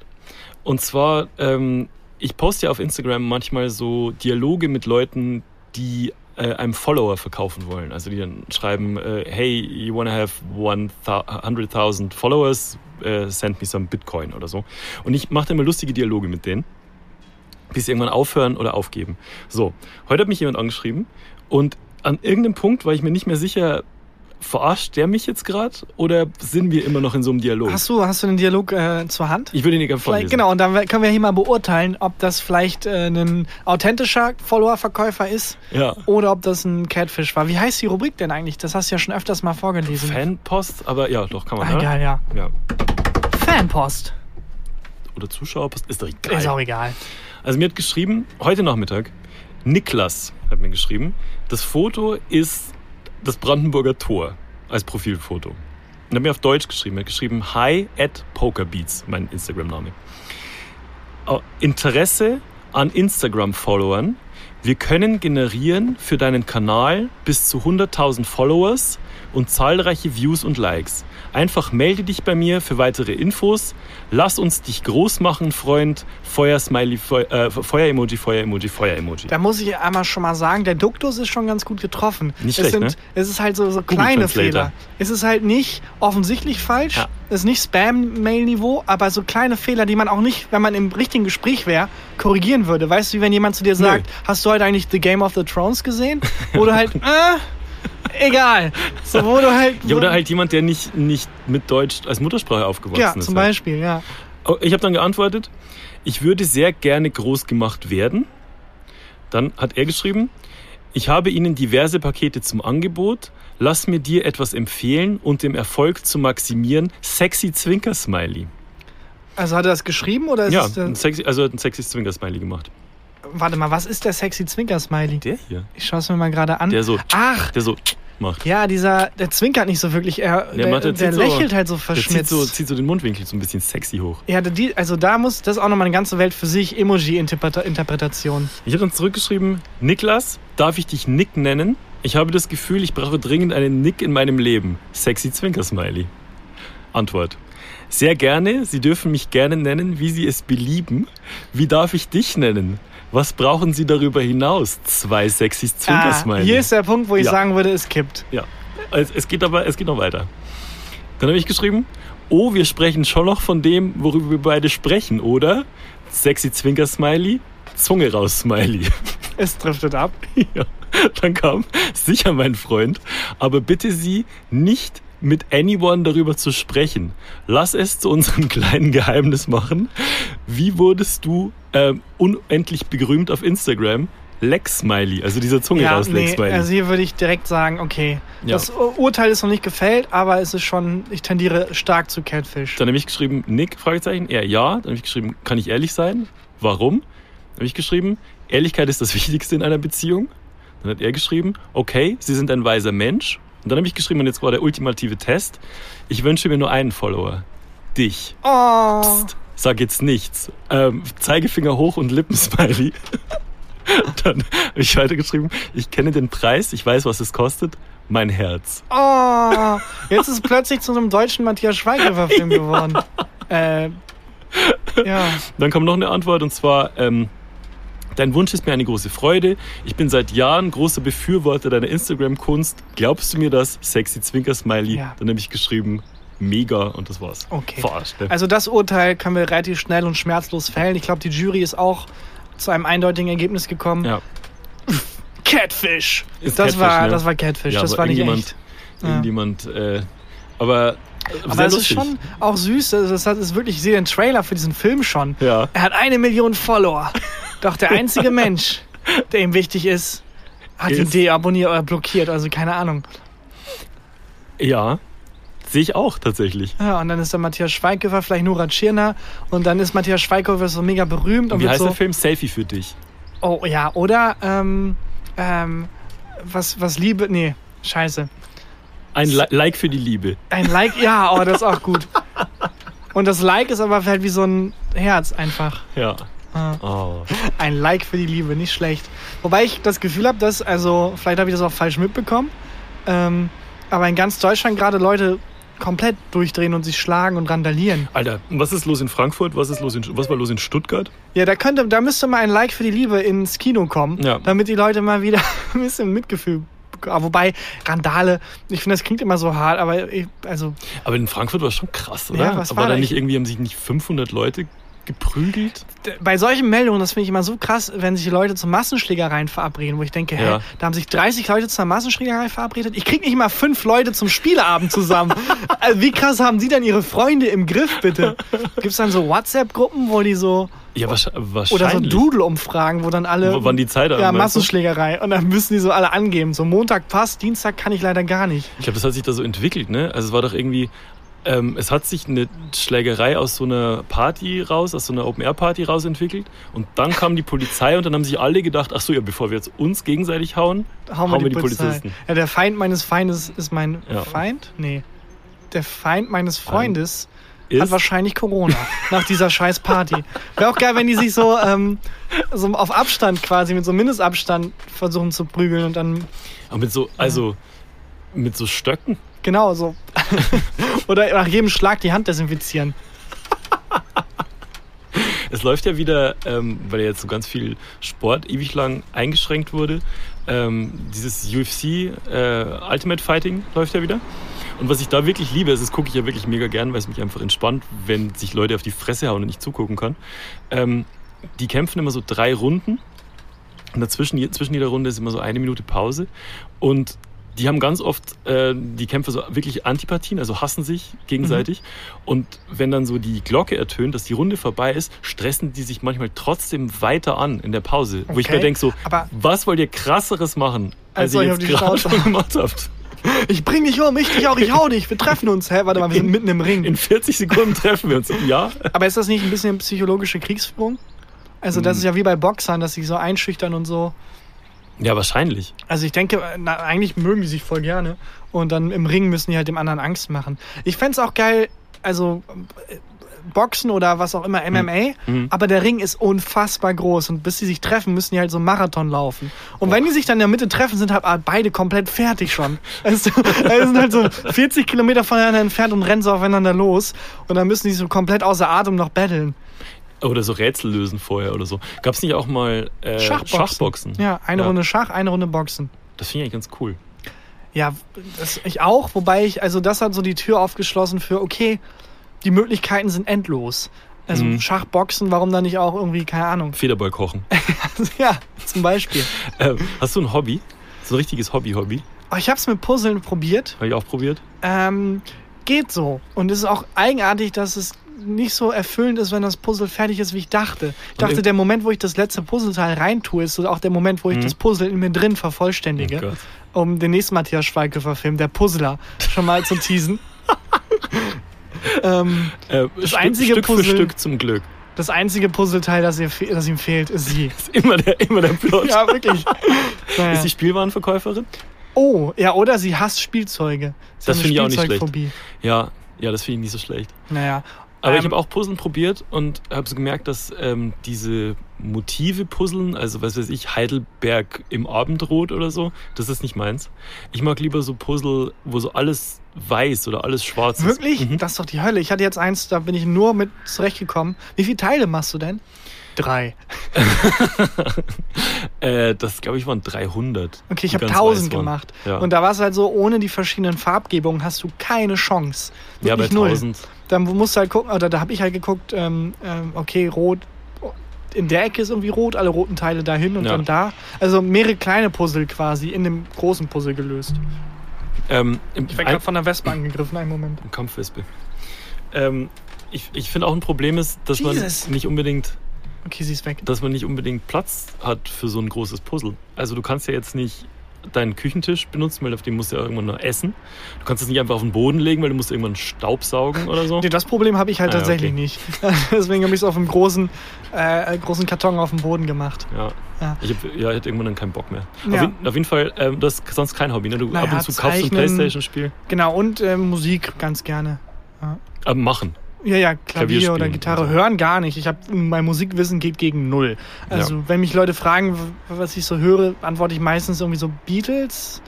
Und zwar, ähm, ich poste ja auf Instagram manchmal so Dialoge mit Leuten, die äh, einem Follower verkaufen wollen. Also die dann schreiben, äh, hey, you wanna have 100.000 Followers, äh, send me some Bitcoin oder so. Und ich mache immer lustige Dialoge mit denen, bis sie irgendwann aufhören oder aufgeben. So, heute hat mich jemand angeschrieben und an irgendeinem Punkt war ich mir nicht mehr sicher, verarscht der mich jetzt gerade oder sind wir immer noch in so einem Dialog? hast, du, hast du den Dialog äh, zur Hand? Ich würde ihn gerne Vielleicht, vorlesen. genau, und dann können wir hier mal beurteilen, ob das vielleicht äh, ein authentischer Follower-Verkäufer ist Ja. oder ob das ein Catfish war. Wie heißt die Rubrik denn eigentlich? Das hast du ja schon öfters mal vorgelesen. Fanpost, aber ja, doch, kann man. Ah, ne? egal, ja. Ja. Fanpost. Oder Zuschauerpost, ist doch egal. Ist auch egal. Also mir hat geschrieben, heute Nachmittag, Niklas hat mir geschrieben, das Foto ist das Brandenburger Tor als Profilfoto. Und hat mir auf Deutsch geschrieben, er hat geschrieben, hi at Pokerbeats, mein Instagram-Name. Interesse an Instagram-Followern. Wir können generieren für deinen Kanal bis zu 100.000 Followers und zahlreiche Views und Likes. Einfach melde dich bei mir für weitere Infos. Lass uns dich groß machen, Freund. Feuer-Smiley, Feu- äh, Feuer-Emoji, Feuer-Emoji, Feuer-Emoji. Da muss ich einmal schon mal sagen, der Duktus ist schon ganz gut getroffen. Nicht es schlecht, sind, ne? Es ist halt so, so kleine. Fehler. Es ist halt nicht offensichtlich falsch. Ja. Es ist nicht Spam-Mail-Niveau, aber so kleine Fehler, die man auch nicht, wenn man im richtigen Gespräch wäre, korrigieren würde. Weißt du, wie wenn jemand zu dir sagt, hast du heute eigentlich The Game of the Thrones gesehen? Oder halt, äh, egal. So, wo du halt. Ja, oder halt jemand, der nicht, nicht mit Deutsch als Muttersprache aufgewachsen Ja, ist. zum halt. Beispiel, ja. Oh, Ich habe dann geantwortet, ich würde sehr gerne groß gemacht werden. Dann hat er geschrieben, ich habe Ihnen diverse Pakete zum Angebot. Lass mir dir etwas empfehlen und dem Erfolg zu maximieren. Sexy Zwinker-Smiley. Also hat er das geschrieben oder ist Ja, es ein sexy, also hat ein sexy Zwinker-Smiley gemacht. Warte mal, was ist der sexy Zwinker-Smiley? Der hier. Ich schaue es mir mal gerade an. Der so, Ach, der so macht. Ja, dieser, der zwinkert nicht so wirklich. Er, der, macht- der, zieht so- lächelt halt so Der zieht verschmitzt. so, zieht so den Mundwinkel so ein bisschen sexy hoch. ja, die, also da muss, das ist auch nochmal eine ganze Welt für sich, Emoji-Interpretation. Ich habe dann zurückgeschrieben, Niklas, darf ich dich Nick nennen? Ich habe das Gefühl, ich brauche dringend einen Nick in meinem Leben. Sexy Zwinker-Smiley. Antwort. Sehr gerne, Sie dürfen mich gerne nennen, wie Sie es belieben. Wie darf ich dich nennen? Was brauchen Sie darüber hinaus? Zwei sexy Ah, Zwinker-Smiley. hier ist der Punkt, wo ich Ja. sagen würde, es kippt. Ja, es, es geht aber, es geht noch weiter. Dann habe ich geschrieben, oh, wir sprechen schon noch von dem, worüber wir beide sprechen, oder? Sexy Zwinker-Smiley, Zunge raus, Smiley. Es driftet ab. Ja, dann kam sicher mein Freund, aber bitte Sie nicht mit anyone darüber zu sprechen. Lass es zu unserem kleinen Geheimnis machen. Wie wurdest du ähm, unendlich berühmt auf Instagram? Lex Smiley, also dieser Zunge Ja, raus Lex nee, Smiley. also hier würde ich direkt sagen, okay, Ja. das Ur- Urteil ist noch nicht gefällt, aber es ist schon, ich tendiere stark zu Catfish. Dann habe ich geschrieben, Nick, Fragezeichen, er ja. Dann habe ich geschrieben, kann ich ehrlich sein? Warum? Dann habe ich geschrieben, Ehrlichkeit ist das Wichtigste in einer Beziehung. Dann hat er geschrieben, okay, Sie sind ein weiser Mensch. Und dann habe ich geschrieben, und jetzt war der ultimative Test, ich wünsche mir nur einen Follower. Dich. Oh, Psst, sag jetzt nichts. Ähm, Zeigefinger hoch und Lippensmiley. Dann habe ich weitergeschrieben, ich kenne den Preis, ich weiß, was es kostet, mein Herz. Oh, jetzt ist es plötzlich zu einem deutschen Matthias Schweighöfer-Film geworden. Äh, ja. Dann kam noch eine Antwort und zwar, ähm, dein Wunsch ist mir eine große Freude. Ich bin seit Jahren großer Befürworter deiner Instagram-Kunst. Glaubst du mir das? Sexy Zwinker-Smiley. Ja. Dann habe ich geschrieben, mega und das war's. Okay. Verarscht, ne? Also das Urteil können wir relativ schnell und schmerzlos fällen. Ich glaube, die Jury ist auch zu einem eindeutigen Ergebnis gekommen. ja. Catfish. Ist das Catfish, war, ne? das war Catfish. Ja, das war nicht echt. Irgendjemand, äh, aber, Aber es ist schon auch süß. Es ist wirklich, ich sehe den Trailer für diesen Film schon. Ja. Er hat eine Million Follower. Doch der einzige Mensch, der ihm wichtig ist, hat ihn Ist- deabonniert oder blockiert. Also keine Ahnung. Ja, sehe ich auch tatsächlich. Ja, und dann ist da Matthias Schweighöfer, vielleicht Nora Tschirner. Und dann ist Matthias Schweighöfer so mega berühmt. Und Wie heißt so, der Film? Selfie für dich. Oh ja, oder ähm, ähm, was, was Liebe. Nee, scheiße. Ein Li Like für die Liebe. Ein Like, ja, oh, das ist auch gut. Und das Like ist aber halt wie so ein Herz einfach. Ja. Ah. Oh. Ein Like für die Liebe, nicht schlecht. Wobei ich das Gefühl habe, dass, also, vielleicht habe ich das auch falsch mitbekommen, ähm, aber in ganz Deutschland gerade Leute komplett durchdrehen und sich schlagen und randalieren. Alter, was ist los in Frankfurt? Was, ist los in, was war los in Stuttgart? Ja, da könnte, da müsste mal ein Like für die Liebe ins Kino kommen, Ja. damit die Leute mal wieder ein bisschen Mitgefühl bekommen. Wobei, Randale, ich finde, das klingt immer so hart, aber ich, also, Aber in Frankfurt war es schon krass, oder? Ja, was Aber war da da? nicht irgendwie, haben sich nicht 500 Leute geprügelt? bei solchen Meldungen, das finde ich immer so krass, wenn sich Leute zu Massenschlägereien verabreden, wo ich denke, hä, Ja. da haben sich 30 Leute zu einer Massenschlägerei verabredet. Ich krieg nicht mal fünf Leute zum Spieleabend zusammen. also, wie krass haben die denn ihre Freunde im Griff, bitte? Gibt's dann so WhatsApp-Gruppen, wo die so, Ja, wahrsch- oder so wahrscheinlich. Doodle-Umfragen, wo dann alle... W- wann die Zeit Ja? Massenschlägerei. Und dann müssen die so alle angeben. So Montag passt, Dienstag kann ich leider gar nicht. Ich glaube, das hat sich da so entwickelt, ne? Also es war doch irgendwie, ähm, es hat sich eine Schlägerei aus so einer Party raus, aus so einer Open-Air-Party raus entwickelt. Und dann kam die Polizei und dann haben sich alle gedacht, ach so, ja, bevor wir jetzt uns gegenseitig hauen, Hauen wir die, Polizei. Polizisten. Ja, der Feind meines Feindes ist mein Ja. Feind? Nee. Der Feind meines Freundes hat Ist, wahrscheinlich Corona nach dieser scheiß Party. Wäre auch geil, wenn die sich so, ähm, so auf Abstand quasi, mit so Mindestabstand versuchen zu prügeln und dann, aber mit so, also mit so Stöcken. Genau so. Oder nach jedem Schlag die Hand desinfizieren. Es läuft ja wieder, ähm, weil ja jetzt so ganz viel Sport ewig lang eingeschränkt wurde, ähm, dieses UFC äh, Ultimate Fighting läuft ja wieder. Und was ich da wirklich liebe, ist, das gucke ich ja wirklich mega gern, weil es mich einfach entspannt, wenn sich Leute auf die Fresse hauen und ich zugucken kann. Ähm, die kämpfen immer so drei Runden und dazwischen, zwischen jeder Runde ist immer so eine Minute Pause. Und die haben ganz oft äh, die Kämpfer so wirklich Antipathien, also hassen sich gegenseitig. Und wenn dann so die Glocke ertönt, dass die Runde vorbei ist, stressen die sich manchmal trotzdem weiter an in der Pause. Wo ich Okay, mir denke so, aber- was wollt ihr krasseres machen, Als als ihr jetzt gerade schon gemacht habt? Ich bring dich um, ich dich auch, ich hau dich, wir treffen uns. Hä, warte mal, wir sind mitten im Ring. In 40 Sekunden treffen wir uns. Ja, Aber ist das nicht ein bisschen psychologische Kriegsführung? Also das ist ja wie bei Boxern, dass sie so einschüchtern und so. Ja, wahrscheinlich. Also ich denke, na, eigentlich mögen die sich voll gerne. Und dann im Ring müssen die halt dem anderen Angst machen. Ich fänd's auch geil, also äh, Boxen oder was auch immer, MMA, Mhm. aber der Ring ist unfassbar groß und bis sie sich treffen, müssen die halt so einen Marathon laufen. Und wenn die sich dann in der Mitte treffen, sind halt beide komplett fertig schon. Also, also sind halt so 40 Kilometer voneinander entfernt und rennen so aufeinander los und dann müssen die so komplett außer Atem noch battlen. Oder so Rätsel lösen vorher oder so. Gab es nicht auch mal äh, Schachboxen. Schachboxen? Ja, eine Runde Schach, eine Runde Boxen. Das finde ich eigentlich ganz cool. Ja, ich auch, wobei ich, also das hat so die Tür aufgeschlossen für, okay, die Möglichkeiten sind endlos. Also Mhm. Schachboxen, warum dann nicht auch irgendwie, keine Ahnung. Federball kochen. ja, zum Beispiel. äh, hast du ein Hobby? So ein richtiges Hobby-Hobby? Aber ich habe es mit Puzzeln probiert. Habe ich auch probiert. Ähm, geht so. Und es ist auch eigenartig, dass es nicht so erfüllend ist, wenn das Puzzle fertig ist, wie ich dachte. Ich dachte, der Moment, wo ich das letzte Puzzleteil reintue, ist auch der Moment, wo ich Mhm. das Puzzle in mir drin vervollständige. Oh um den nächsten Matthias Schweighöfer-Film, der Puzzler, schon mal zu teasen. ähm, Äh, Stück, einzige Stück Puzzle- für Stück zum Glück. das einzige Puzzleteil, das, ihr, das ihm fehlt, ist sie. Das ist immer der, immer der Plot. Ja, wirklich. Naja. Ist die Spielwarenverkäuferin? Oh, ja, oder sie hasst Spielzeuge. Sie Das finde ich auch nicht schlecht. Ja, ja, das finde ich nicht so schlecht. Naja. Aber ich Ähm, habe auch Puzzeln probiert und habe so gemerkt, dass ähm, diese Motive puzzeln, also was weiß ich, Heidelberg im Abendrot oder so, das ist nicht meins. Ich mag lieber so Puzzle, wo so alles weiß oder alles schwarz ist. Wirklich? Mhm. Das ist doch die Hölle. Ich hatte jetzt eins, da bin ich nur mit zurechtgekommen. Wie viele Teile machst du denn? Drei. Äh, das glaube ich waren 300. Okay, ich habe ganz 1000 weiß waren. gemacht. Ja, Und da war es halt so, ohne die verschiedenen Farbgebungen hast du keine Chance. ja bei Wirklich null. 1000. Dann musst du halt gucken, oder da habe ich halt geguckt, ähm, ähm, okay, rot, in der Ecke ist irgendwie rot, alle roten Teile dahin und Ja. dann da. Also mehrere kleine Puzzle quasi in dem großen Puzzle gelöst. Ähm, im, Ich werde gerade von der Wespe angegriffen, einen Moment. Im Kampfwespe. Ähm, ich ich finde auch ein Problem ist, dass Jesus. man nicht unbedingt, Okay, sie ist weg. dass man nicht unbedingt Platz hat für so ein großes Puzzle. Also du kannst ja jetzt nicht deinen Küchentisch benutzen, weil auf dem musst du ja irgendwann noch essen. Du kannst es nicht einfach auf den Boden legen, weil du musst irgendwann Staubsaugen oder so. Nee, das Problem habe ich halt Ah, ja, tatsächlich okay. nicht. Deswegen habe ich es auf einem großen, äh, großen Karton auf dem Boden gemacht. Ja. Ja. Ich hab, ja, ich hatte irgendwann dann keinen Bock mehr. Ja. Auf, jeden, auf jeden Fall, ähm, du hast sonst kein Hobby, ne? Du Naja, ab und zu kaufst ein. Playstation-Spiel. Genau, und äh, Musik ganz gerne. Aber machen. Ja, ja, Klavier oder Gitarre und so. hören gar nicht. Ich habe mein Musikwissen geht gegen null. Also wenn mich Leute fragen, was ich so höre, antworte ich meistens irgendwie so Beatles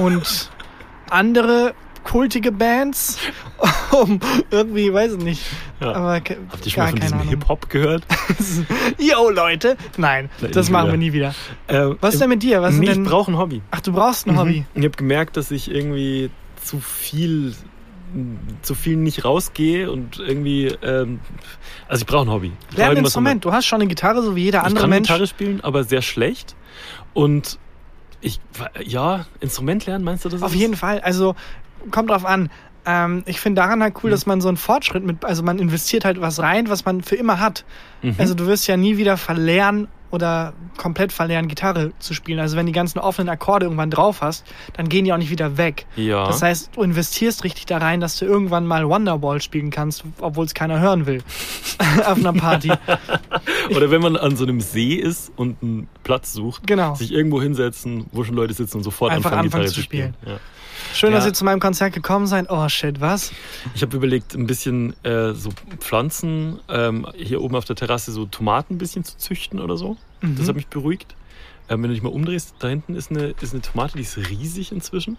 und andere kultige Bands. um irgendwie, weiß ich nicht. Ja. Aber Habt ihr schon mal von diesem. Hip-Hop gehört? Yo, Leute! Nein, Na, das machen wieder. wir nie wieder. Ähm, Was ist denn mit dir? Was nee, denn? ich brauche ein Hobby. Ach, du brauchst ein Hobby. Ich habe gemerkt, dass ich irgendwie zu viel zu viel nicht rausgehe und irgendwie ähm, also ich brauche ein Hobby. Ich Lern ein Instrument. Du hast schon eine Gitarre, so wie jeder Ich andere kann Mensch. Gitarre spielen, aber sehr schlecht und ich ja, Instrument lernen, meinst du das? Auf ist- jeden Fall. Also kommt drauf an. Ähm, ich finde daran halt cool, Mhm. dass man so einen Fortschritt mit, also man investiert halt was rein, was man für immer hat. Mhm. Also du wirst ja nie wieder verlernen oder komplett verlernen, Gitarre zu spielen. Also wenn die ganzen offenen Akkorde irgendwann drauf hast, dann gehen die auch nicht wieder weg. ja. Das heißt, du investierst richtig da rein, dass du irgendwann mal Wonderball spielen kannst, obwohl es keiner hören will. Auf einer Party. Oder wenn man an so einem See ist und einen Platz sucht, Genau. sich irgendwo hinsetzen, wo schon Leute sitzen und sofort Einfach anfangen, anfangen Gitarre zu zu spielen. Ja. Schön, dass Ja. ihr zu meinem Konzert gekommen seid. Oh shit, was? Ich habe überlegt, ein bisschen äh, so Pflanzen ähm, hier oben auf der Terrasse so Tomaten ein bisschen zu züchten oder so. Mhm. Das hat mich beruhigt. Ähm, wenn du dich mal umdrehst, da hinten ist eine, ist eine Tomate, die ist riesig inzwischen.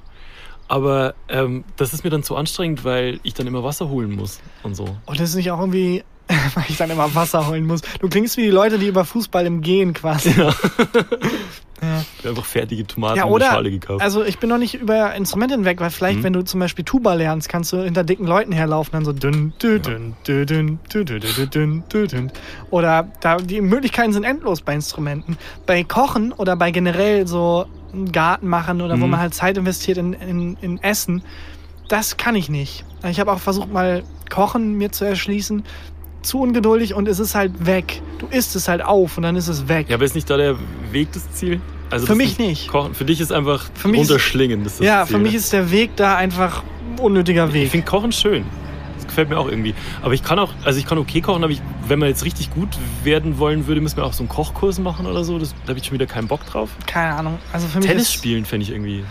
Aber ähm, das ist mir dann zu anstrengend, weil ich dann immer Wasser holen muss und so. Und das ist nicht auch irgendwie, weil ich dann immer Wasser heulen muss. Du klingst wie die Leute, die über Fußball im Gehen quasi. Ja. ja. Einfach fertige Tomaten ja, oder, in der Schale gekauft. Also ich bin noch nicht über Instrumente hinweg, weil vielleicht, mhm. wenn du zum Beispiel Tuba lernst, kannst du hinter dicken Leuten herlaufen, dann so dünn, dünn, dünn, dünn, dünn, dünn, dünn, dünn. Oder da, die Möglichkeiten sind endlos bei Instrumenten. Bei Kochen oder bei generell so einen Garten machen oder mhm. wo man halt Zeit investiert in, in, in Essen, das kann ich nicht. Ich habe auch versucht, mal Kochen mir zu erschließen. Zu ungeduldig und es ist halt weg. Du isst es halt auf und dann ist es weg. ja, aber ist nicht da der Weg das Ziel? Also Für mich nicht. Kochen. Für dich ist einfach Für mich runterschlingen. Ist das ja, Ziel, für mich ne? ist der Weg da einfach ein unnötiger Ich Weg. finde Kochen schön. Das gefällt mir auch irgendwie. Aber ich kann auch, also ich kann okay kochen, aber ich, wenn man jetzt richtig gut werden wollen würde, müssen wir auch so einen Kochkurs machen oder so. Das, da habe ich schon wieder keinen Bock drauf. Keine Ahnung. Also für mich Tennis spielen fände ich irgendwie.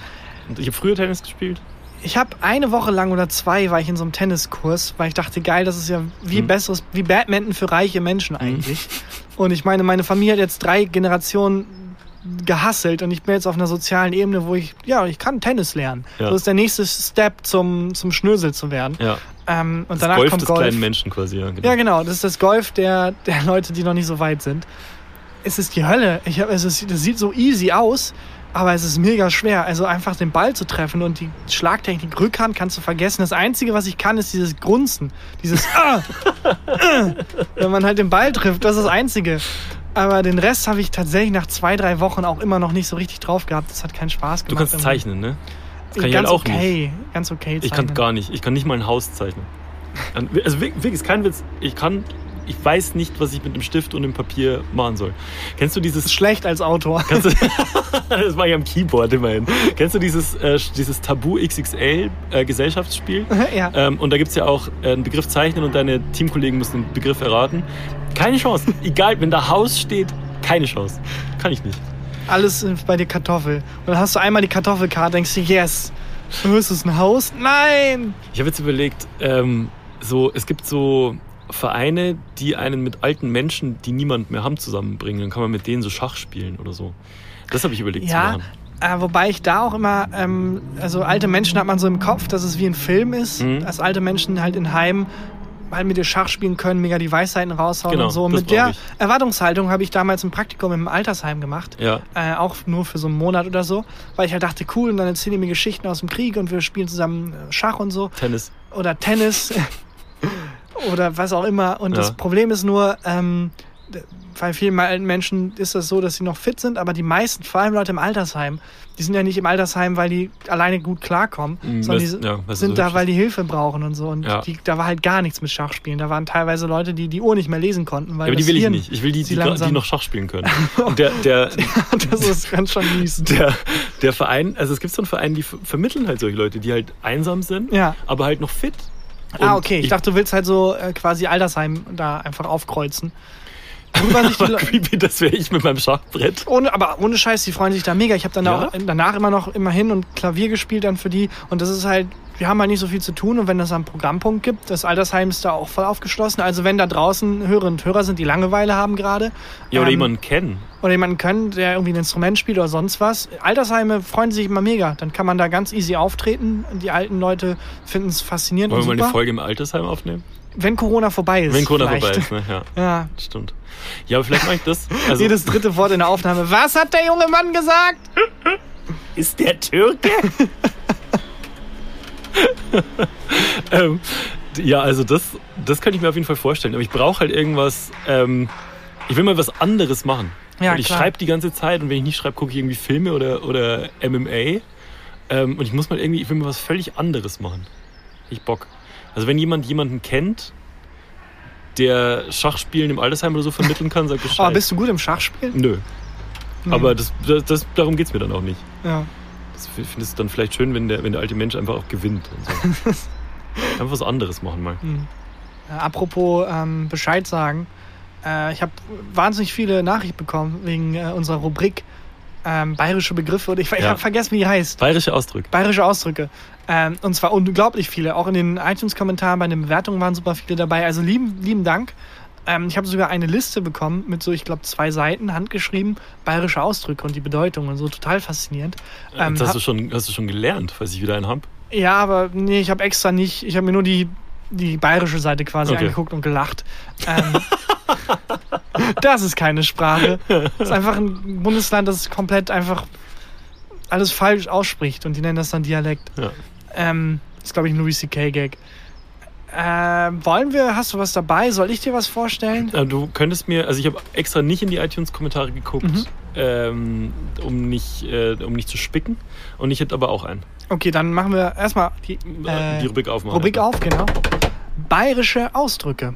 Und ich habe früher Tennis gespielt. Ich habe eine Woche lang oder zwei war ich in so einem Tenniskurs, weil ich dachte, geil, das ist ja wie Mhm. besseres, wie Badminton für reiche Menschen eigentlich. Und ich meine, meine Familie hat jetzt drei Generationen gehasselt und ich bin jetzt auf einer sozialen Ebene, wo ich, ja, ich kann Tennis lernen. Ja. Das ist der nächste Step zum, zum Schnösel zu werden. Ja. Ähm, und Das danach Golf kommt des Golf. kleinen Menschen quasi. Ja, genau. Ja, genau. Das ist das Golf der, der Leute, die noch nicht so weit sind. Es ist die Hölle. Ich hab, es ist, das sieht so easy aus, aber es ist mega schwer. Also einfach den Ball zu treffen und die Schlagtechnik Rückhand kannst du vergessen. Das Einzige, was ich kann, ist dieses Grunzen. Dieses ah, äh, Wenn man halt den Ball trifft, das ist das Einzige. Aber den Rest habe ich tatsächlich nach zwei, drei Wochen auch immer noch nicht so richtig drauf gehabt. Das hat keinen Spaß Du gemacht. kannst zeichnen, ne? Das kann ich ganz halt auch okay, ganz okay. Ich kann zeichnen. gar nicht. Ich kann nicht mal ein Haus zeichnen. Also wirklich, wirklich, ist kein Witz. Ich kann, ich weiß nicht, was ich mit dem Stift und dem Papier machen soll. Kennst du dieses schlecht als Autor. Du, das mache ich am Keyboard immerhin. Kennst du dieses, äh, dieses Tabu XXL äh, Gesellschaftsspiel? ja. Ähm, und da gibt es ja auch äh, einen Begriff zeichnen und deine Teamkollegen müssen den Begriff erraten. Keine Chance. Egal, wenn da Haus steht, keine Chance. Kann ich nicht. alles bei dir Kartoffel. Und dann hast du einmal die Kartoffelkarte, denkst du, yes. Oh, Ist es ein Haus? Nein! Ich habe jetzt überlegt, ähm, so, es gibt so Vereine, die einen mit alten Menschen, die niemand mehr haben, zusammenbringen. Dann kann man mit denen so Schach spielen oder so. Das habe ich überlegt Ja, zu machen. äh, wobei ich da auch immer, ähm, also alte Menschen hat man so im Kopf, dass es wie ein Film ist, Mhm. dass alte Menschen halt in Heimen halt mit dir Schach spielen können, mega die Weisheiten raushauen Genau, und so. Und mit der ich. Erwartungshaltung habe ich damals ein Praktikum im Altersheim gemacht. Ja. Äh, auch nur für so einen Monat oder so, weil ich halt dachte, cool, und dann erzählen die mir Geschichten aus dem Krieg und wir spielen zusammen äh, Schach und so Tennis. oder Tennis oder was auch immer. Und das Ja. Problem ist nur, ähm, bei vielen alten Menschen ist das so, dass sie noch fit sind, aber die meisten, vor allem Leute im Altersheim, die sind ja nicht im Altersheim, weil die alleine gut klarkommen, Mm, sondern die ja, sind da, weil die Hilfe brauchen und so. Und Ja. die, da war halt gar nichts mit Schachspielen. Da waren teilweise Leute, die die Uhr nicht mehr lesen konnten. Weil Ja, aber die das will ich Hirn nicht. Ich will die, die, die noch Schach spielen können. Und der, der, das ist ganz schon mies. der, der Verein, also es gibt so einen Verein, die ver- vermitteln halt solche Leute, die halt einsam sind, Ja. aber halt noch fit. Ah, okay. Ich, dachte, du willst halt so äh, quasi Altersheim da einfach aufkreuzen. Worüber sich die Aber creepy, das wäre ich mit meinem Schachbrett. Ohne, aber ohne Scheiß, die freuen sich da mega. Ich habe dann Ja? auch danach immer noch immer hin und Klavier gespielt dann für die. Und das ist halt, wir haben halt nicht so viel zu tun. Und wenn das einen Programmpunkt gibt, das Altersheim ist da auch voll aufgeschlossen. Also wenn da draußen Hörerinnen und Hörer sind, die Langeweile haben gerade. Ja, oder ähm, jemanden kennen. Oder jemanden können, der irgendwie ein Instrument spielt oder sonst was. Altersheime freuen sich immer mega. Dann kann man da ganz easy auftreten. Die alten Leute finden es faszinierend Wollen wir mal eine. Folge im Altersheim aufnehmen? Wenn Corona vorbei ist. Wenn Corona vielleicht. vorbei ist, ne? Ja, Ja, stimmt. Ja, aber vielleicht mache ich das. Also, jedes dritte Wort in der Aufnahme. Was hat der junge Mann gesagt? ist der Türke? ähm, ja, also das, das könnte ich mir auf jeden Fall vorstellen. Aber ich brauche halt irgendwas. Ähm, ich will mal was anderes machen. Ja, ich schreibe die ganze Zeit und wenn ich nicht schreibe, gucke ich irgendwie Filme oder, oder MMA. Ähm, und ich muss mal irgendwie, ich will mal was völlig anderes machen. Ich Bock. Also wenn jemand jemanden kennt, der Schachspielen im Altersheim oder so vermitteln kann, sag Bescheid. Oh, bist du gut im Schachspielen? Nö. Aber das, das, das, darum geht es mir dann auch nicht. Ja. Das f- finde ich dann vielleicht schön, wenn der, wenn der alte Mensch einfach auch gewinnt. Und so. einfach was anderes machen mal. Äh, apropos ähm, Bescheid sagen. Äh, ich habe wahnsinnig viele Nachrichten bekommen wegen äh, unserer Rubrik ähm, bayerische Begriffe. Und ich, ich Ja. habe vergessen, wie die heißt. Bayerische Ausdrücke. Bayerische Ausdrücke. Ähm, und zwar unglaublich viele. Auch in den iTunes-Kommentaren, bei den Bewertungen waren super viele dabei. Also lieben, lieben Dank. Ähm, ich habe sogar eine Liste bekommen mit so, ich glaube, zwei Seiten handgeschrieben, bayerische Ausdrücke und die Bedeutung und so. Total faszinierend. Ähm, das hast, du schon, hast du schon gelernt, falls ich wieder einen habe. Ja, aber nee, ich habe extra nicht, ich habe mir nur die, die bayerische Seite quasi Okay. angeguckt und gelacht. Ähm, das ist keine Sprache. Das ist einfach ein Bundesland, das komplett einfach alles falsch ausspricht und die nennen das dann Dialekt. Ja. Ähm, das ist, glaube ich, ein Louis C.K.-Gag. Ähm, wollen wir, hast du was dabei? Soll ich dir was vorstellen? Äh, Du könntest mir, also ich habe extra nicht in die iTunes-Kommentare geguckt, Mhm. ähm, um, nicht, äh, um nicht zu spicken. Und ich hätte aber auch einen. Okay, dann machen wir erstmal die, Äh, äh, die Rubrik aufmachen. Rubrik auf, genau. Bayerische Ausdrücke.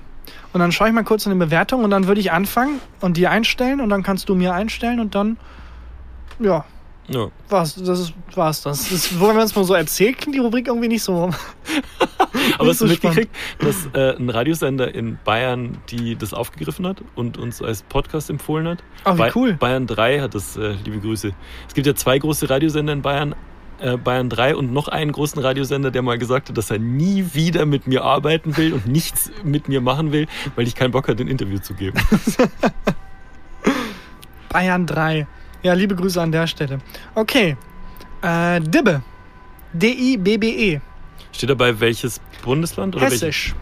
Und dann schaue ich mal kurz in die Bewertung und dann würde ich anfangen und die einstellen und dann kannst du mir einstellen und dann, ja, Ja. war's, das ist, war's das. das wo wir uns mal so erzählt, klingt die Rubrik irgendwie nicht so. Aber hast du so mitgekriegt, dass äh, ein Radiosender in Bayern die das aufgegriffen hat und uns als Podcast empfohlen hat? Oh, wie Ba- cool. Bayern 3 hat das, äh, liebe Grüße. Es gibt ja zwei große Radiosender in Bayern. Äh, Bayern 3 und noch einen großen Radiosender, der mal gesagt hat, dass er nie wieder mit mir arbeiten will und nichts mit mir machen will, weil ich keinen Bock hatte, ein Interview zu geben. Bayern 3. Ja, liebe Grüße an der Stelle. Okay. Äh, Dibbe. D-I-B-B-E. Steht dabei welches Bundesland? Oder Hessisch.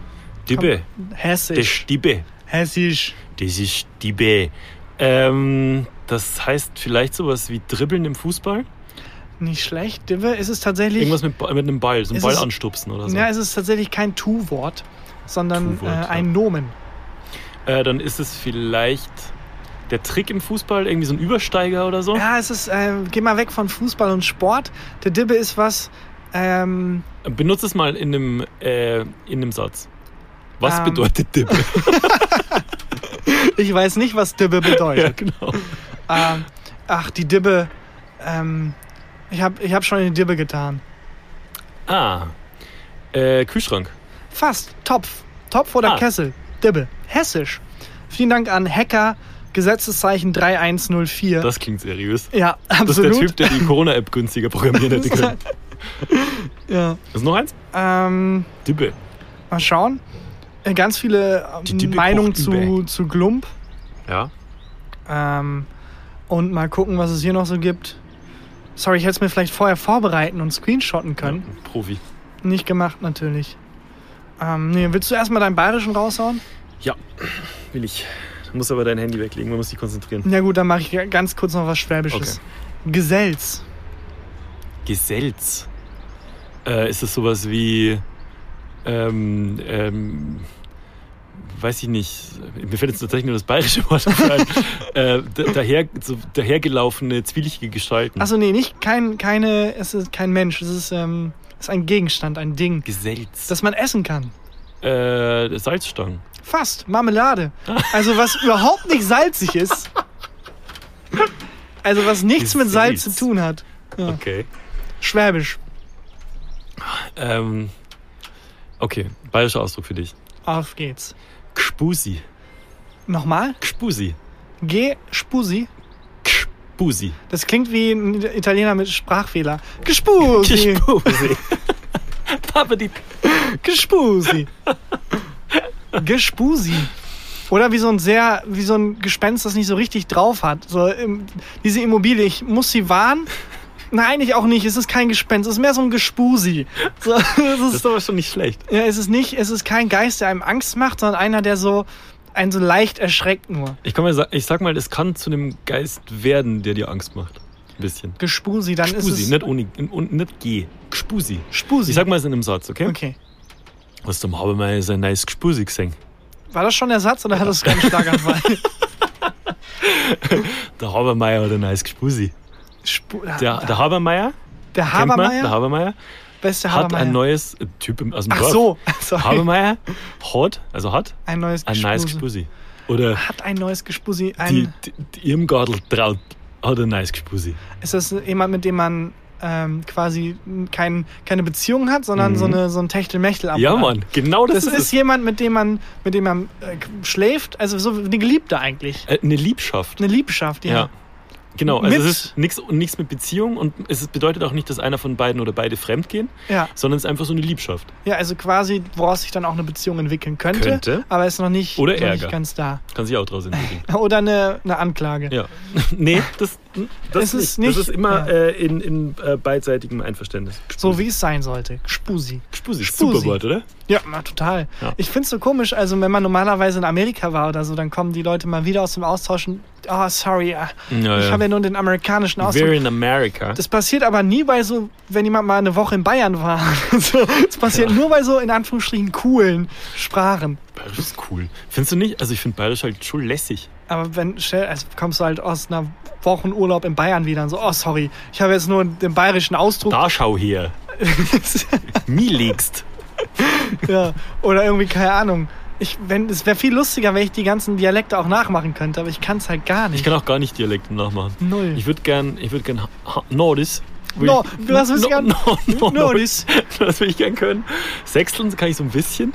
Dibbe. Das Hessisch. ist Dibbe. Hessisch. Das ist Dibbe. Ähm, das heißt vielleicht sowas wie Dribbeln im Fußball? Nicht schlecht. Dibbe ist es tatsächlich. Irgendwas mit, mit einem Ball, so einen Ist Ball es- anstupsen oder so. Ja, es ist tatsächlich kein Tu-Wort, sondern Tu-Wort, äh, ja. ein Nomen. Äh, dann ist es vielleicht der Trick im Fußball, irgendwie so ein Übersteiger oder so. Ja, es ist, äh, geh mal weg von Fußball und Sport. Der Dibbe ist was, ähm, Benutze es mal in einem, äh, in einem Satz. Was Ähm. bedeutet Dibbe? ich weiß nicht, was Dibbe ja, bedeutet. genau. ähm, ach, die Dibbe, ähm, ich habe ich hab schon in die Dibbe getan. Ah, äh, Kühlschrank. Fast, Topf. Topf oder Ah. Kessel. Dibbe. Hessisch. Vielen Dank an Hacker, Gesetzeszeichen 3104. Das klingt seriös. ja, Das ist absolut. der Typ, der die Corona-App günstiger programmieren hätte können. ja. Ist noch eins? Ähm, Dibbe. mal schauen. Äh, Ganz viele ähm, Meinungen zu, zu Glump. Ja. Ähm, und mal gucken, was es hier noch so gibt. Sorry, ich hätte es mir vielleicht vorher vorbereiten und screenshotten können. Profi. Nicht gemacht, natürlich. Ähm, nee, willst du erstmal deinen Bayerischen raushauen? Ja, will ich. Du musst aber dein Handy weglegen, man muss dich konzentrieren. Ja gut, dann mache ich ganz kurz noch was Schwäbisches. Gesells. Geselz. Äh, ist das sowas wie. Ähm, ähm, weiß ich nicht. Mir fällt jetzt tatsächlich nur das bayerische Wort ein. äh, da- daher, so dahergelaufene, zwielichtige Gestalten. Achso, nee, nicht kein, keine, es ist kein Mensch, es ist, ähm, es ist ein Gegenstand, ein Ding, Geselz. das man essen kann. äh, Salzstangen. Fast, Marmelade. Also was überhaupt nicht salzig ist. Also was nichts mit Salz zu tun hat. Ja. Okay. Schwäbisch. Ähm, okay, bayerischer Ausdruck für dich. Auf geht's. Gspusi. Nochmal. Gspusi. G. Spusi. Gspusi. Das klingt wie ein Italiener mit Sprachfehler. Gespusi. Gspusi. Papa die. Gespusi. Gespusi. Oder wie so ein sehr, wie so ein Gespenst, das nicht so richtig drauf hat. So, ähm, diese Immobilie, ich muss sie warnen. Nein, ich auch nicht. Es ist kein Gespenst. Es ist mehr so ein Gespusi. So, es Das ist, ist aber schon nicht schlecht. ja, es ist nicht, es ist kein Geist, der einem Angst macht, sondern einer, der so einen so leicht erschreckt nur. Ich, kann mal, ich sag mal, es kann zu einem Geist werden, der dir Angst macht. Ein bisschen. Gespusi, dann ist Gspusi, es. nicht ohne nicht G. Gspusi. Spusi. Ich sag mal es in einem Satz, okay? okay. Was zum haben wir so ein neues Gspusi gesehen. War das schon der Satz oder hat das keinen Schlaganfall? Der Habermeier hat ein neues Gspusi. Spu Der, der Habermeier, der man, der Habermeier? Habermeier ist der hat Habermeier? ein neues Typ aus dem Ach Dorf. so, sorry. Habermeier hat, also hat Ein neues ein neues Gespusi. Oder Hat ein neues Gespusi. die, Ein, die, die Irmgardl traut hat ein neues Gspusi. ist das jemand, mit dem man ähm, quasi kein, keine Beziehung hat, sondern Mhm. so, eine, so ein Techtelmechtel ab Ja? Mann, genau das, Das, ist, es. jemand, mit dem man, mit dem man äh, schläft, also so eine Geliebte eigentlich. Äh, Eine Liebschaft. Eine Liebschaft, ja. Ja. Genau, also Mit- es ist nichts nichts mit Beziehung und es ist- bedeutet auch nicht, dass einer von beiden oder beide fremd gehen, Ja, sondern es ist einfach so eine Liebschaft. ja, also quasi, woraus sich dann auch eine Beziehung entwickeln könnte, Könnte. aber ist noch nicht, Oder noch Ärger. nicht ganz da. Kann sich auch draus entwickeln. Oder eine, eine Anklage. Ja. nee, das, das, Es nicht. ist nicht- das ist immer ja. äh, in, in äh, beidseitigem Einverständnis. So wie es sein sollte. Spusi. Spusi. Spusi. Super Wort, oder? Ja, na, total. Ja. Ich find's so komisch, also wenn man normalerweise in Amerika war oder so, dann kommen die Leute mal wieder aus dem Austauschen. Oh, sorry, ah, Ja, ich habe ja nur den amerikanischen Ausdruck. We're in America. Das passiert aber nie bei so, wenn jemand mal eine Woche in Bayern war. das passiert nur bei so in Anführungsstrichen coolen Sprachen. Bayerisch ist cool. Findest du nicht? Also ich finde Bayerisch halt schon lässig. Aber wenn, also kommst du halt aus einer Wochenurlaub in Bayern wieder und so, oh sorry, ich habe jetzt nur den bayerischen Ausdruck. Da schau her. Mi legst. ja. Oder irgendwie, keine Ahnung. Ich, wenn, es wäre viel lustiger, wenn ich die ganzen Dialekte auch nachmachen könnte, aber ich kann es halt gar nicht. Ich kann auch gar nicht Dialekte nachmachen. Null. Ich würde gern, ich würde gern Nordis. will No, ich- was willst du gern? No, no, no, Nordis. Das will ich gern können. Sechsteln kann ich so ein bisschen.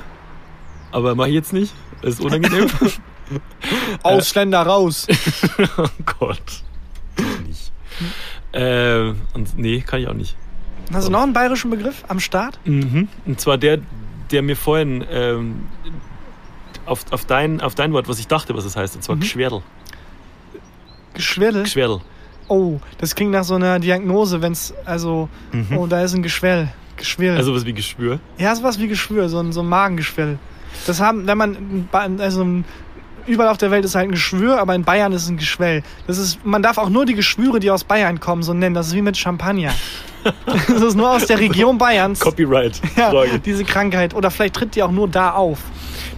Aber mache ich jetzt nicht. Das ist unangenehm. Ausländer raus. oh Gott. Nicht. Äh, und nee, kann ich auch nicht. Hast du noch einen bayerischen Begriff am Start? Mhm. Und zwar der, der mir vorhin ähm, auf, auf, dein, auf dein Wort, was ich dachte, was es heißt, und zwar Mhm. Geschwerdel. Geschwelle? Geschwerdel. Oh, das klingt nach so einer Diagnose, wenn es, also, Mhm. oh, da ist ein Geschwell. Geschwirr. Also was wie Geschwür. ja, sowas wie Geschwür, so ein, so ein Magengeschwell. Das haben, wenn man, also ein- überall auf der Welt ist halt ein Geschwür, aber in Bayern ist es ein Geschwell. Das ist, man darf auch nur die Geschwüre, die aus Bayern kommen, so nennen. Das ist wie mit Champagner. das ist nur aus der Region Bayerns. Copyright. Ja, diese Krankheit. Oder vielleicht tritt die auch nur da auf.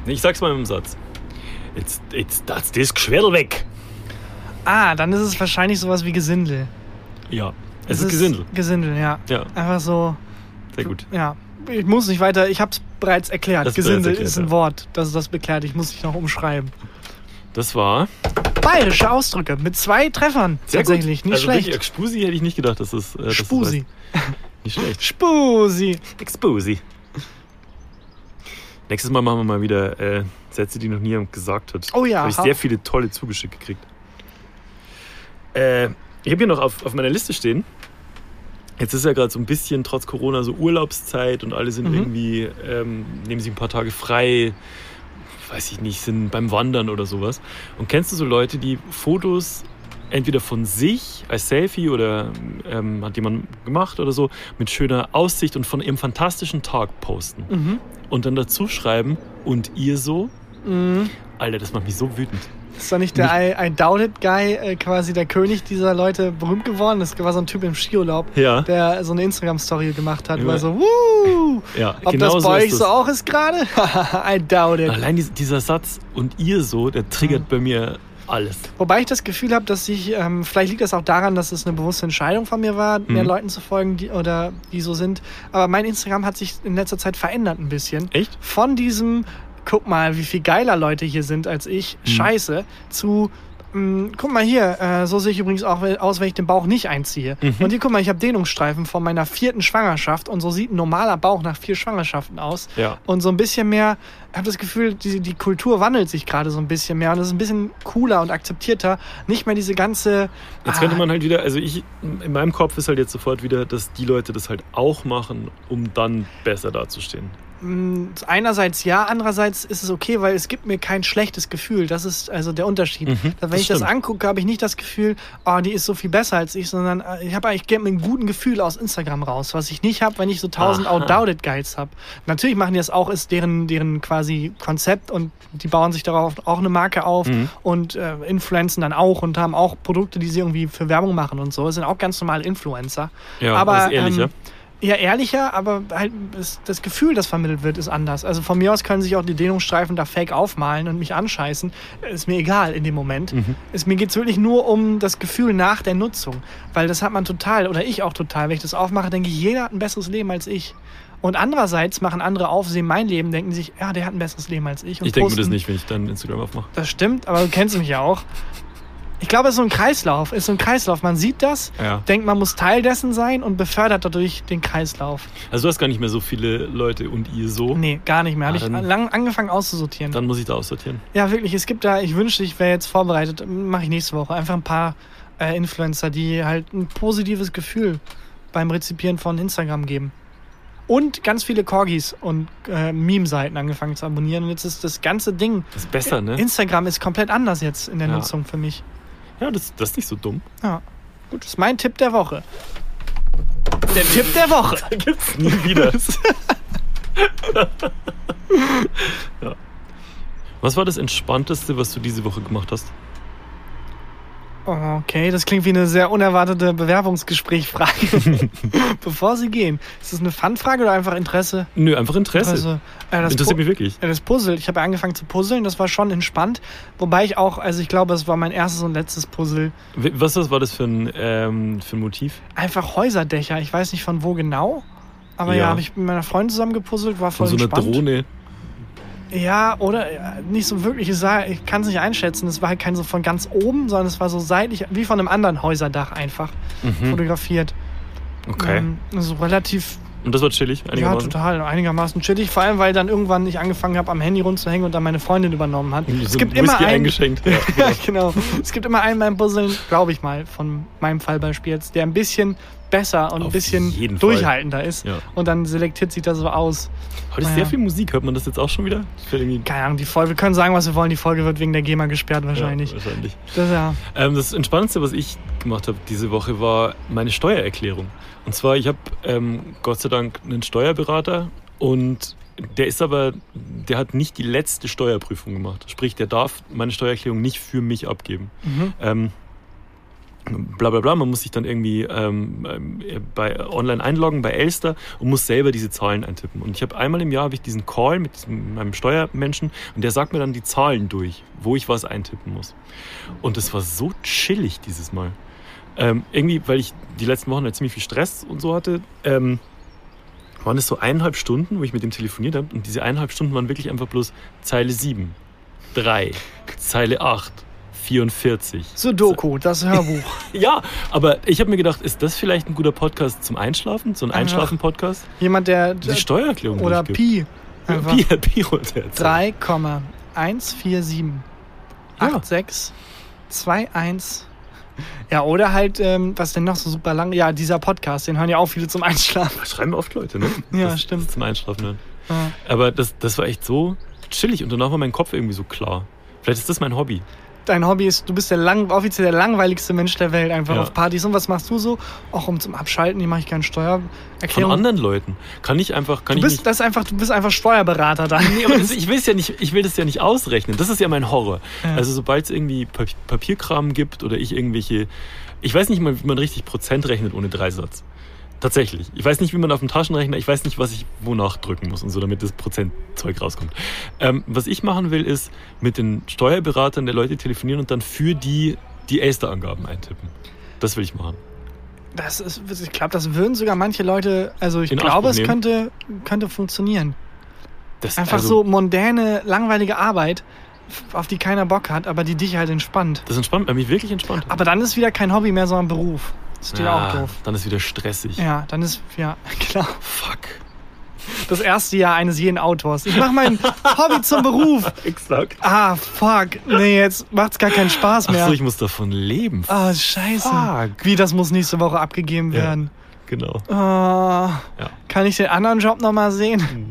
Ich sag's mal im Satz. Jetzt, jetzt, das, das Geschwerdel weg. Ah, dann ist es wahrscheinlich sowas wie Gesindel. Ja. Es ist Gesindel. Gesindel, ja. Ja, Einfach so, sehr gut. ja. Ich muss nicht weiter, ich habe es bereits erklärt. Du Gesindel bereits erklärt, ist ein ja. Wort, das ist das beklärt. Ich muss nicht noch umschreiben. Das war Bayerische Ausdrücke mit zwei Treffern. sehr tatsächlich, gut. nicht also schlecht. Wirklich, Spusi hätte ich nicht gedacht, dass es. Äh, Spusi. heißt. Nicht schlecht. Spusi. Expusi. Nächstes Mal machen wir mal wieder äh, Sätze, die noch nie jemand gesagt hat. Oh ja, Habe ich sehr viele tolle zugeschickt gekriegt. Äh, ich habe hier noch auf, auf meiner Liste stehen. Jetzt ist ja gerade so ein bisschen trotz Corona so Urlaubszeit und alle sind Mhm. irgendwie, ähm, nehmen sich ein paar Tage frei weiß ich nicht, sind beim Wandern oder sowas. Und kennst du so Leute, die Fotos entweder von sich als Selfie oder ähm, hat jemand gemacht oder so, mit schöner Aussicht und von ihrem fantastischen Tag posten. Mhm. Und dann dazu schreiben, und ihr so? Mhm. Alter, das macht mich so wütend. Ist doch nicht der I, I Doubt It Guy äh, quasi der König dieser Leute berühmt geworden? Das war so ein Typ im Skiurlaub, Ja. der so eine Instagram-Story gemacht hat. Ja. War so, wuh! Ja, Ob genau das so bei ist euch so auch ist gerade? I doubt it. Allein dies- dieser Satz, und ihr so, der triggert bei mir alles. Wobei ich das Gefühl habe, dass ich, ähm, vielleicht liegt das auch daran, dass es eine bewusste Entscheidung von mir war, mehr Mhm. Leuten zu folgen, die oder die so sind. Aber mein Instagram hat sich in letzter Zeit verändert ein bisschen. Echt? Von diesem, guck mal, wie viel geiler Leute hier sind als ich, Mhm. scheiße, zu mh, guck mal hier, äh, so sehe ich übrigens auch aus, wenn ich den Bauch nicht einziehe. Mhm. Und hier, guck mal, ich habe Dehnungsstreifen von meiner vierten Schwangerschaft und so sieht ein normaler Bauch nach vier Schwangerschaften aus. Ja. Und so ein bisschen mehr, ich habe das Gefühl, die, die Kultur wandelt sich gerade so ein bisschen mehr und es ist ein bisschen cooler und akzeptierter. Nicht mehr diese ganze. Jetzt ah, könnte man halt wieder, also ich, in meinem Kopf ist halt jetzt sofort wieder, dass die Leute das halt auch machen, um dann besser dazustehen. Einerseits ja, andererseits ist es okay, weil es gibt mir kein schlechtes Gefühl. Das ist also der Unterschied. Mhm, Wenn das ich das stimmt. angucke, habe ich nicht das Gefühl, oh, die ist so viel besser als ich, sondern äh, ich habe eigentlich mit einem guten Gefühl aus Instagram raus, was ich nicht habe, wenn ich so 1000 Aha. Outdoubted Guides habe. Natürlich machen die das auch, ist deren, deren quasi Konzept und die bauen sich darauf auch eine Marke auf Mhm. und äh, influenzen dann auch und haben auch Produkte, die sie irgendwie für Werbung machen und so. Das sind auch ganz normale Influencer. Ja, aber das ist ehrlicher. Ähm, ja, ehrlicher, aber halt das Gefühl, das vermittelt wird, ist anders. Also von mir aus können sich auch die Dehnungsstreifen da fake aufmalen und mich anscheißen. Ist mir egal in dem Moment. Mhm. Es, mir geht es wirklich nur um das Gefühl nach der Nutzung. Weil das hat man total, oder ich auch total. Wenn ich das aufmache, denke ich, jeder hat ein besseres Leben als ich. Und andererseits machen andere auf, sehen mein Leben, denken sich, ja, der hat ein besseres Leben als ich. Und Ich denke mir das nicht, wenn ich dann Instagram aufmache. Das stimmt, aber du kennst mich ja auch. Ich glaube, es ist so ein Kreislauf. Es ist so ein Kreislauf. Man sieht das, Ja. denkt, man muss Teil dessen sein und befördert dadurch den Kreislauf. Also du hast gar nicht mehr so viele Leute und ihr so. Nee, gar nicht mehr. Habe Ah, ich lang angefangen auszusortieren. Dann muss ich da aussortieren. ja, wirklich. Es gibt da, ich wünschte, ich wäre jetzt vorbereitet. Mache ich nächste Woche. Einfach ein paar äh, Influencer, die halt ein positives Gefühl beim Rezipieren von Instagram geben. Und ganz viele Corgis und äh, Meme-Seiten angefangen zu abonnieren. Und jetzt ist das ganze Ding. Das ist besser, ne? Instagram ist komplett anders jetzt in der Ja. Nutzung für mich. Ja, das, das ist nicht so dumm. Ja. Gut, das ist mein Tipp der Woche. Der Tipp der Woche. Gibt's nie wieder. ja. Was war das Entspannteste, was du diese Woche gemacht hast? Oh, Okay, das klingt wie eine sehr unerwartete Bewerbungsgesprächfrage. Bevor Sie gehen, ist das eine Fun-Frage oder einfach Interesse? Nö, einfach Interesse. Also, äh, das, Interessiert Pu- mich wirklich. äh, das Puzzle. Ich habe ja angefangen zu puzzeln, das war schon entspannt. Wobei ich auch, also ich glaube, es war mein erstes und letztes Puzzle. Was war das für ein, ähm, für ein Motiv? Einfach Häuserdächer. Ich weiß nicht von wo genau. Aber ja, Ja. habe ich mit meiner Freundin zusammen gepuzzelt, war voll Von so einer entspannt. Drohne. Ja, oder ja, nicht so wirklich. Ich, kann es nicht einschätzen. Es war halt kein so von ganz oben, sondern es war so seitlich, wie von einem anderen Häuserdach einfach Mhm. fotografiert. Okay. Ähm, also relativ, Und das war chillig? ja, Einigermaßen? total, einigermaßen chillig. Vor allem, weil dann irgendwann ich angefangen habe, am Handy rumzuhängen und dann meine Freundin übernommen hat. Irgendwie Es so gibt immer einen, eingeschenkt. Ja, ja, genau. Es gibt immer einen beim Puzzeln, glaube ich mal, von meinem Fallbeispiel jetzt, der ein bisschen besser und ein Auf bisschen jeden Fall. durchhaltender ist. Ja. Und dann selektiert sich das so aus. Heute ist Ja. sehr viel Musik. Hört man das jetzt auch schon wieder? Keine Ahnung, die Folge, wir können sagen, was wir wollen, die Folge wird wegen der GEMA gesperrt wahrscheinlich. Ja, wahrscheinlich. Das, ja. Ähm, das Entspannendste, was ich gemacht habe diese Woche, war meine Steuererklärung. Und zwar, ich habe ähm, Gott sei Dank einen Steuerberater und der ist aber, der hat nicht die letzte Steuerprüfung gemacht. Sprich, der darf meine Steuererklärung nicht für mich abgeben. Mhm. Ähm, bla bla bla, man muss sich dann irgendwie ähm, ähm, bei online einloggen bei Elster und muss selber diese Zahlen eintippen. Und ich habe einmal im Jahr habe ich diesen Call mit meinem Steuermenschen und der sagt mir dann die Zahlen durch, wo ich was eintippen muss. Und es war so chillig dieses Mal. Ähm, irgendwie, weil ich die letzten Wochen halt ziemlich viel Stress und so hatte, ähm, waren es so eineinhalb Stunden, wo ich mit dem telefoniert habe. Und diese eineinhalb Stunden waren wirklich einfach bloß Zeile 7, 3, Zeile 8, 44. Sudoku, das Hörbuch. Ja, aber ich habe mir gedacht, ist das vielleicht ein guter Podcast zum Einschlafen? So ein Einschlafen-Podcast? Jemand, der. Die Steuererklärung oder. Pi. Einfach Pi, Pi runtererzählen. 3,147 Ja. 86 21. Ja, oder halt, ähm, was denn noch so super lang? Ja, dieser Podcast, den hören ja auch viele zum Einschlafen. Das schreiben oft Leute, ne? Ja, das, stimmt. Das zum Einschlafen hören. Ja. Aber das, das war echt so chillig und danach war mein Kopf irgendwie so klar. Vielleicht ist das mein Hobby. Dein Hobby ist, du bist der lang, offiziell der langweiligste Mensch der Welt, einfach Ja. auf Partys. Und was machst du so? Auch um zum Abschalten, die mache ich gerne Von Steuererklärung. anderen Leuten. Kann ich einfach, kann Du ich bist, nicht. das einfach, du bist einfach Steuerberater da. Nee, aber das, ich will es ja nicht, ich will das ja nicht ausrechnen. Das ist ja mein Horror. Ja. Also sobald es irgendwie Pa- Papierkram gibt oder ich irgendwelche, ich weiß nicht mal, wie man richtig Prozent rechnet ohne Dreisatz. Tatsächlich. Ich weiß nicht, wie man auf dem Taschenrechner, ich weiß nicht, was ich wonach drücken muss und so, damit das Prozentzeug rauskommt. Ähm, was ich machen will, ist mit den Steuerberatern der Leute telefonieren und dann für die die Elster-Angaben eintippen. Das will ich machen. Das ist, ich glaube, das würden sogar manche Leute, also ich In glaube, es könnte, könnte funktionieren. Das, Einfach also, so mondäne, langweilige Arbeit, auf die keiner Bock hat, aber die dich halt entspannt. Das entspannt, mich wirklich entspannt. Aber dann ist wieder kein Hobby mehr, sondern Beruf. Das ist ja auch doof. Dann ist wieder stressig. Ja, dann ist, ja, klar. Fuck. Das erste Jahr eines jeden Autors. Ich mache mein Hobby zum Beruf. Exakt. Ah, fuck. Nee, jetzt macht's gar keinen Spaß mehr. Achso, ich muss davon leben. Ah, scheiße. Fuck. Wie, das muss nächste Woche abgegeben Ja. werden. Genau. Ah, Kann ich den anderen Job nochmal sehen?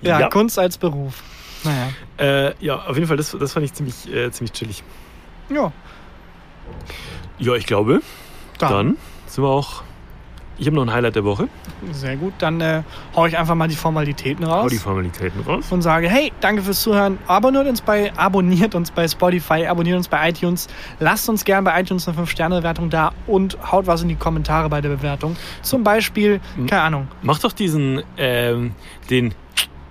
Ja, Mhm. Ja. Kunst als Beruf. Naja. Äh, ja, auf jeden Fall, das, das fand ich ziemlich, äh, ziemlich chillig. Ja, Ja, ich glaube, dann. dann sind wir auch. Ich habe noch ein Highlight der Woche. Sehr gut. Dann äh, hau ich einfach mal die Formalitäten Hau raus. die Formalitäten raus. und sage, hey, danke fürs Zuhören. Abonniert uns bei, abonniert uns bei Spotify, abonniert uns bei iTunes. Lasst uns gerne bei iTunes eine 5-Sterne-Bewertung da und haut was in die Kommentare bei der Bewertung. Zum Beispiel, keine Ahnung, Mach doch diesen, ähm, den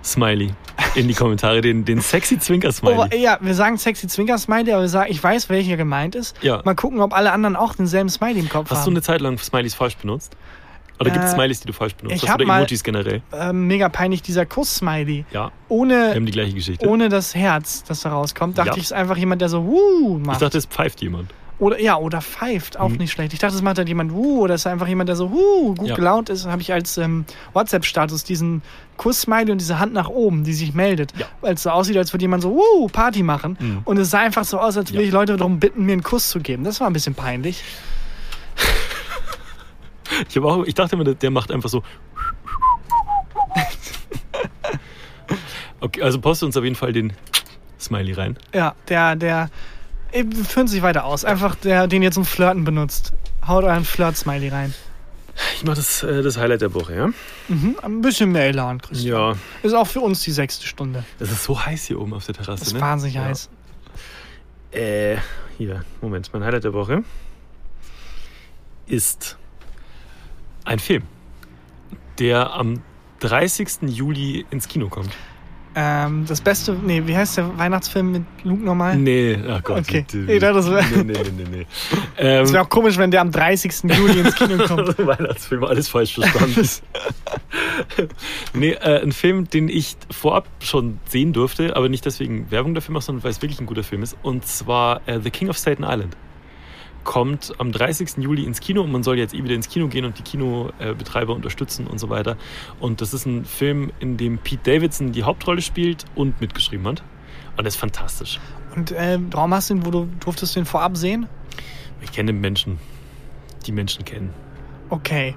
Smiley in die Kommentare, den, den sexy Zwinker-Smiley. Oh, ja, wir sagen sexy Zwinker-Smiley, aber wir sagen, ich weiß, welcher gemeint ist. Ja. Mal gucken, ob alle anderen auch denselben Smiley im Kopf Hast du haben. eine Zeit lang Smileys falsch benutzt? Oder gibt es Äh, Smileys, die du falsch benutzt ich hast? Oder mal- Emojis generell? ähm, mega peinlich, dieser Kuss-Smiley. Ja, wir Ohne, haben die gleiche Geschichte. ohne das Herz, das da rauskommt, dachte Ja. ich, es ist einfach jemand, der so wuh ich macht. dachte, es pfeift jemand. Oder ja, oder pfeift, auch Mhm. nicht schlecht. Ich dachte, es macht halt jemand wuh, oder es ist einfach jemand, der so wuh, gut Ja. gelaunt ist. Habe ich als ähm, WhatsApp-Status diesen Kuss-Smiley und diese Hand nach oben, die sich meldet. Ja. Weil es so aussieht, als würde jemand so wuh, Party machen. Mhm. Und es sah einfach so aus, als würde Ja. ich Leute darum bitten, mir einen Kuss zu geben. Das war ein bisschen peinlich. Ich, auch, ich dachte immer, der- macht einfach so. Okay, also poste uns auf jeden Fall den Smiley rein. Ja, der, der, wir führen sich weiter aus. Einfach der, den ihr zum Flirten benutzt. Haut euren Flirt-Smiley rein. Ich mache das, äh, das Highlight der Woche, ja? Mhm, ein bisschen mehr Elan, Christian. Ja. Ist auch für uns die sechste Stunde. Es ist so heiß hier oben auf der Terrasse. Ist ne? wahnsinnig ja. heiß. Äh, hier, Moment. Mein Highlight der Woche ist ein Film, der am 30. Juli ins Kino kommt. Ähm, das beste, nee, wie heißt der Weihnachtsfilm mit Luke nochmal? Nee, ach Gott. Okay. die- Ich dachte, das wär- nee, nee, nee, nee. Ähm, Es wäre auch komisch, wenn der am 30. Juli ins Kino kommt. Weihnachtsfilm, alles falsch verstanden. nee, äh, ein Film, den ich vorab schon sehen durfte, aber nicht deswegen Werbung dafür mache, sondern weil es wirklich ein guter Film ist. Und zwar äh, The King of Staten Island. Kommt am 30. Juli ins Kino und man soll jetzt eh wieder ins Kino gehen und die Kinobetreiber unterstützen und so weiter. Und das ist ein Film, in dem Pete Davidson die Hauptrolle spielt und mitgeschrieben hat. Und das ist fantastisch. Und äh, warum hast du ihn, wo du durftest du ihn vorab sehen? Ich kenne Menschen, die Menschen kennen. Okay.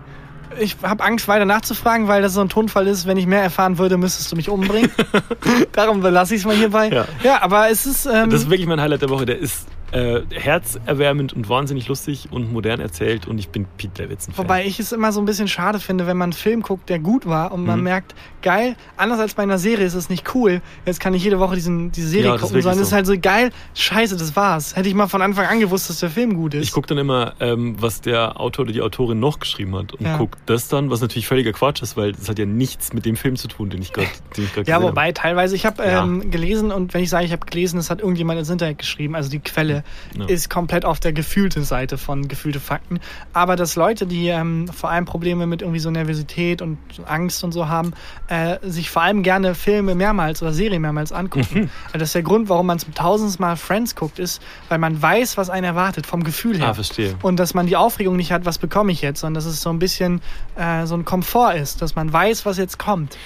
Ich habe Angst, weiter nachzufragen, weil das so ein Tonfall ist, wenn ich mehr erfahren würde, müsstest du mich umbringen. Darum belasse ich es mal hierbei. Ja. ja, aber es ist. Ähm, Das ist wirklich mein Highlight der Woche. Der ist äh, herzerwärmend und wahnsinnig lustig und modern erzählt und ich bin Pete Davidson. Fan. Wobei ich es immer so ein bisschen schade finde, wenn man einen Film guckt, der gut war und man Mhm. merkt, geil, anders als bei einer Serie ist es nicht cool. Jetzt kann ich jede Woche diesen, diese Serie Ja, ist gucken, sondern es ist so. halt so geil, scheiße, das war's. Hätte ich mal von Anfang an gewusst, dass der Film gut ist. ich gucke dann immer, ähm, was der Autor oder die Autorin noch geschrieben hat und Ja. guck das dann, was natürlich völliger Quatsch ist, weil das hat ja nichts mit dem Film zu tun, den ich gerade ja, gesehen habe. wobei teilweise, ich habe Ja. ähm, gelesen und wenn ich sage, ich habe gelesen, das hat irgendjemand ins Internet geschrieben, also die Quelle Ja. ist komplett auf der gefühlte Seite von gefühlte Fakten. Aber dass Leute, die ähm, vor allem Probleme mit irgendwie so Nervosität und Angst und so haben, äh, sich vor allem gerne Filme mehrmals oder Serien mehrmals angucken. Also das ist der Grund, warum man zum tausendsten Mal Friends guckt, ist, weil man weiß, was einen erwartet, vom Gefühl her. Ah, verstehe. Und dass man die Aufregung nicht hat, was bekomme ich jetzt, sondern dass es so ein bisschen äh, so ein Komfort ist, dass man weiß, was jetzt kommt.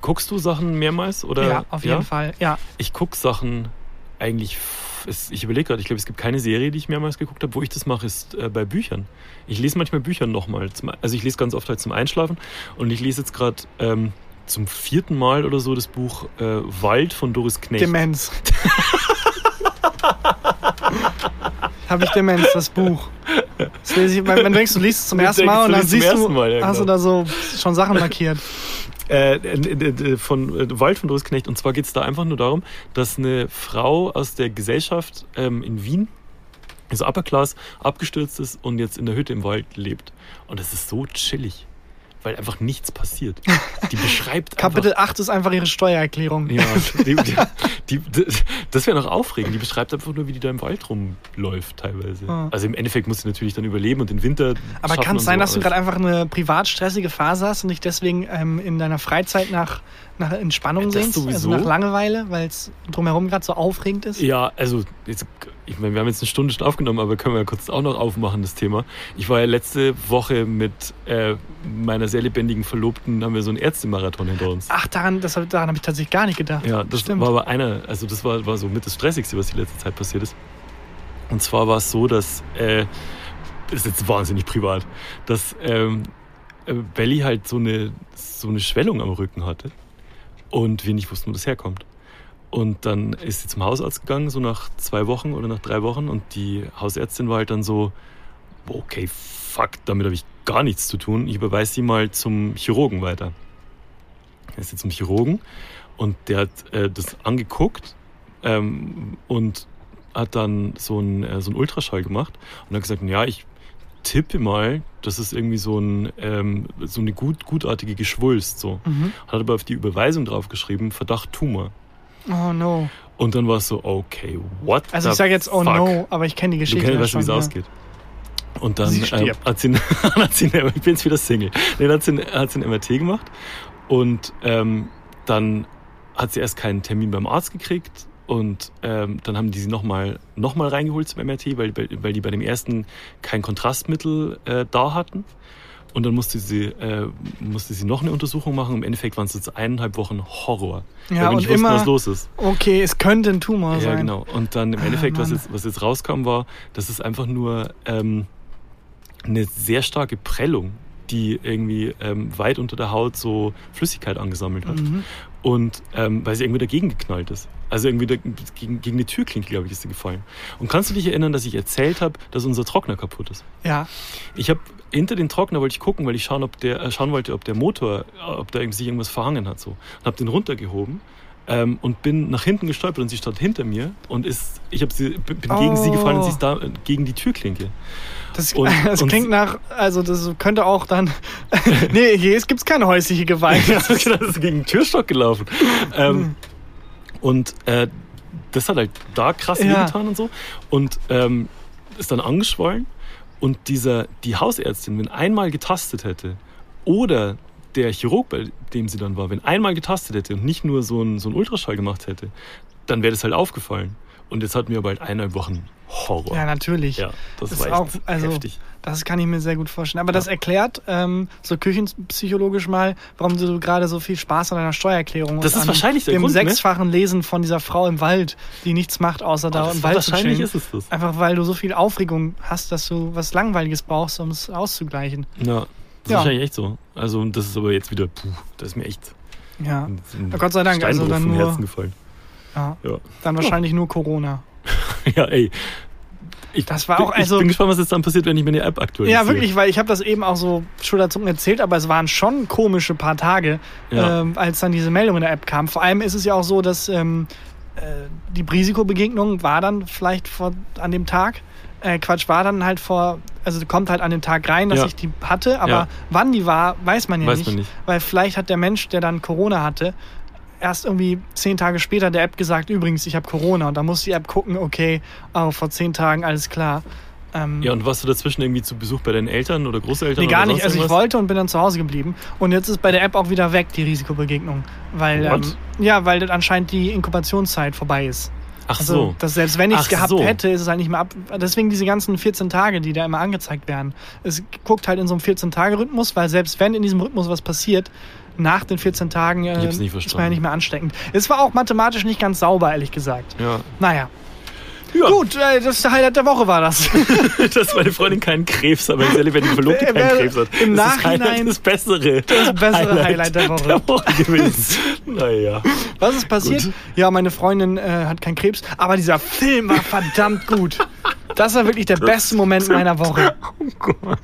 Guckst du Sachen mehrmals? Oder? ja, auf jeden Fall. Ja. Ich gucke Sachen eigentlich. es- Ich überlege gerade, ich glaube, es gibt keine Serie, die ich mehrmals geguckt habe. Wo ich das mache, ist äh, bei Büchern. Ich lese manchmal Bücher nochmal. Also ich lese ganz oft halt zum Einschlafen und ich lese jetzt gerade ähm, zum vierten Mal oder so das Buch äh, Wald von Doris Knecht. Demenz. Habe ich Demenz, das Buch. Das lese ich, wenn du denkst, du liest es zum ersten Mal und dann siehst du, Mal, ja, hast du genau. da so schon Sachen markiert. Äh, äh, äh, von äh, Wald von Doris. Und zwar geht es da einfach nur darum, dass eine Frau aus der Gesellschaft ähm, in Wien, also Upper Class, abgestürzt ist und jetzt in der Hütte im Wald lebt. Und das ist so chillig, weil einfach nichts passiert. Die beschreibt einfach... Kapitel 8 ist einfach ihre Steuererklärung. Ja, die, die, die, das wäre noch aufregend. Die beschreibt einfach nur, wie die da im Wald rumläuft teilweise. Ah. Also im Endeffekt muss sie natürlich dann überleben und den Winter. Aber kann es sein, so, dass du gerade einfach eine privat stressige Phase hast und dich deswegen ähm, in deiner Freizeit nach, nach Entspannung Das sehnst? Also nach Langeweile, weil es drumherum gerade so aufregend ist? Ja, also jetzt, ich meine, wir haben jetzt eine Stunde schon aufgenommen, aber können wir ja kurz auch noch aufmachen, das Thema. Ich war ja letzte Woche mit äh, meiner sehr lebendigen Verlobten, haben wir so einen Ärztemarathon hinter uns. Ach, daran, das, daran habe ich tatsächlich gar nicht gedacht. Ja, das Stimmt. war aber einer, also das war, war so mit das Stressigste, was die letzte Zeit passiert ist. Und zwar war es so, dass, äh, das ist jetzt wahnsinnig privat, dass ähm, äh, Belly halt so eine, so eine Schwellung am Rücken hatte und wir nicht wussten, wo das herkommt. Und dann ist sie zum Hausarzt gegangen, so nach zwei Wochen oder nach drei Wochen und die Hausärztin war halt dann so, okay, fuck, damit habe ich gar nichts zu tun. Ich überweise sie mal zum Chirurgen weiter. Er ist jetzt zum Chirurgen und der hat äh, das angeguckt ähm, und hat dann so einen, äh, so einen Ultraschall gemacht und hat gesagt, ja, ich tippe mal, das ist irgendwie so, ein, ähm, so eine gut, gutartige Geschwulst. So. Mhm. Hat aber auf die Überweisung draufgeschrieben, Verdacht Tumor. Oh no. Und dann war es so, okay, what Also ich sage jetzt oh fuck? no, aber ich kenne die Du Geschichte. kennst, ja weißt du, wie es ausgeht. Und dann stirbt. hat sie, hat sie ich bin jetzt wieder Single. Nee, dann hat sie, hat sie ein MRT gemacht und ähm, dann hat sie erst keinen Termin beim Arzt gekriegt und ähm, dann haben die sie nochmal noch mal reingeholt zum MRT, weil, weil die bei dem ersten kein Kontrastmittel äh, da hatten. Und dann musste sie, äh, musste sie noch eine Untersuchung machen. Im Endeffekt waren es jetzt eineinhalb Wochen Horror. Ja, weil und nicht wussten, immer- was los ist. Okay, es könnte ein Tumor Ja, sein. genau. Und dann im Ah, Endeffekt, was Mann. jetzt, was jetzt rauskam, war, dass es einfach nur ähm, eine sehr starke Prellung, die irgendwie ähm, weit unter der Haut so Flüssigkeit angesammelt hat. Mhm. Und ähm, weil sie irgendwie dagegen geknallt ist. Also irgendwie da, gegen, gegen die Türklinke, glaube ich, ist sie gefallen. Und kannst du dich erinnern, dass ich erzählt habe, dass unser Trockner kaputt ist? Ja, Ich habe hinter den Trockner wollte ich gucken, weil ich schauen, ob der, äh, schauen wollte, ob der Motor, äh, ob da irgendwie sich irgendwas verhangen hat. So. Und habe den runtergehoben ähm, und bin nach hinten gestolpert und sie stand hinter mir und ist, ich sie, bin gegen sie gefallen und sie ist da äh, gegen die Türklinke. das, Und- das und- klingt nach, also das könnte auch dann, nee, hier gibt es keine häusliche Gewalt. das ist gegen den Türstock gelaufen. Ähm, und äh, das hat halt da krass Ja. wehgetan und so. Und ähm, ist dann angeschwollen. Und dieser, die Hausärztin, wenn einmal getastet hätte, oder der Chirurg, bei dem sie dann war, wenn einmal getastet hätte und nicht nur so einen so einen Ultraschall gemacht hätte, dann wäre das halt aufgefallen. Und jetzt hatten wir bald eineinhalb Wochen Horror. Ja, natürlich. Ja, das Ist war echt auch- also- heftig. Das kann ich mir sehr gut vorstellen. Aber das erklärt ähm, so küchenpsychologisch mal, warum du gerade so viel Spaß an deiner Steuererklärung Das und ist wahrscheinlich der dem Grund, ne? sechsfachen Lesen von dieser Frau im Wald, die nichts macht, außer da das im Wald zu wahrscheinlich ist es das. Einfach weil du so viel Aufregung hast, dass du was Langweiliges brauchst, um es auszugleichen. Ja, das ist Ja. wahrscheinlich echt so. Also das ist aber jetzt wieder, puh, das ist mir echt Ja. Gott sei Dank, also Steinbruch dann vom nur- Herzen gefallen. ja. Ja. Dann wahrscheinlich nur Corona. ja, ey. Ich, Das war auch, ich also- bin gespannt, was jetzt dann passiert, wenn ich meine App aktualisiere. Ja, wirklich, weil ich habe das eben auch so schulterzucken erzählt, aber es waren schon komische paar Tage, Ja. ähm, als dann diese Meldung in der App kam. Vor allem ist es ja auch so, dass ähm, äh, die Risikobegegnung war dann vielleicht vor, an dem Tag. Äh, Quatsch, war dann halt vor, also kommt halt an den Tag rein, dass Ja. ich die hatte, aber Ja. wann die war, weiß man ja Weiß nicht, man nicht. Weil vielleicht hat der Mensch, der dann Corona hatte, erst irgendwie zehn Tage später der App gesagt, übrigens, ich habe Corona. Und da muss die App gucken, okay, oh, vor zehn Tagen, alles klar. Ähm, Ja, und warst du dazwischen irgendwie zu Besuch bei deinen Eltern oder Großeltern? Nee, gar nicht. Also ich irgendwas? wollte und bin dann zu Hause geblieben. Und jetzt ist bei der App auch wieder weg, die Risikobegegnung. Weil, ähm, ja, weil anscheinend die Inkubationszeit vorbei ist. Ach Also, so. dass selbst wenn ich es gehabt so. hätte, ist es halt nicht mehr ab. Deswegen diese ganzen 14 Tage, die da immer angezeigt werden. Es guckt halt in so einem 14-Tage-Rhythmus, weil selbst wenn in diesem Rhythmus was passiert, nach den 14 Tagen äh, Ich ist man ja nicht mehr ansteckend. Es war auch mathematisch nicht ganz sauber, ehrlich gesagt. Ja. Naja. Ja. Gut, äh, das Highlight der Woche war das. Dass meine Freundin keinen Krebs hat, weil sie wenn die Verlobte keinen Krebs hat. im das ist Nachhinein das bessere, das bessere Highlight der Woche. der Woche gewesen. naja. Was ist passiert? Gut. Ja, meine Freundin äh, hat keinen Krebs, aber dieser Film war verdammt gut. Das war wirklich der beste Moment meiner Woche. Oh Gott.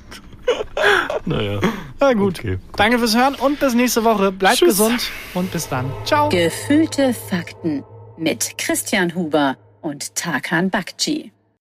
Naja. Na gut. Okay. Danke fürs Hören und bis nächste Woche. Bleibt Tschüss. gesund und bis dann. Ciao. Gefühlte Fakten mit Christian Huber und Tarkan Bakci.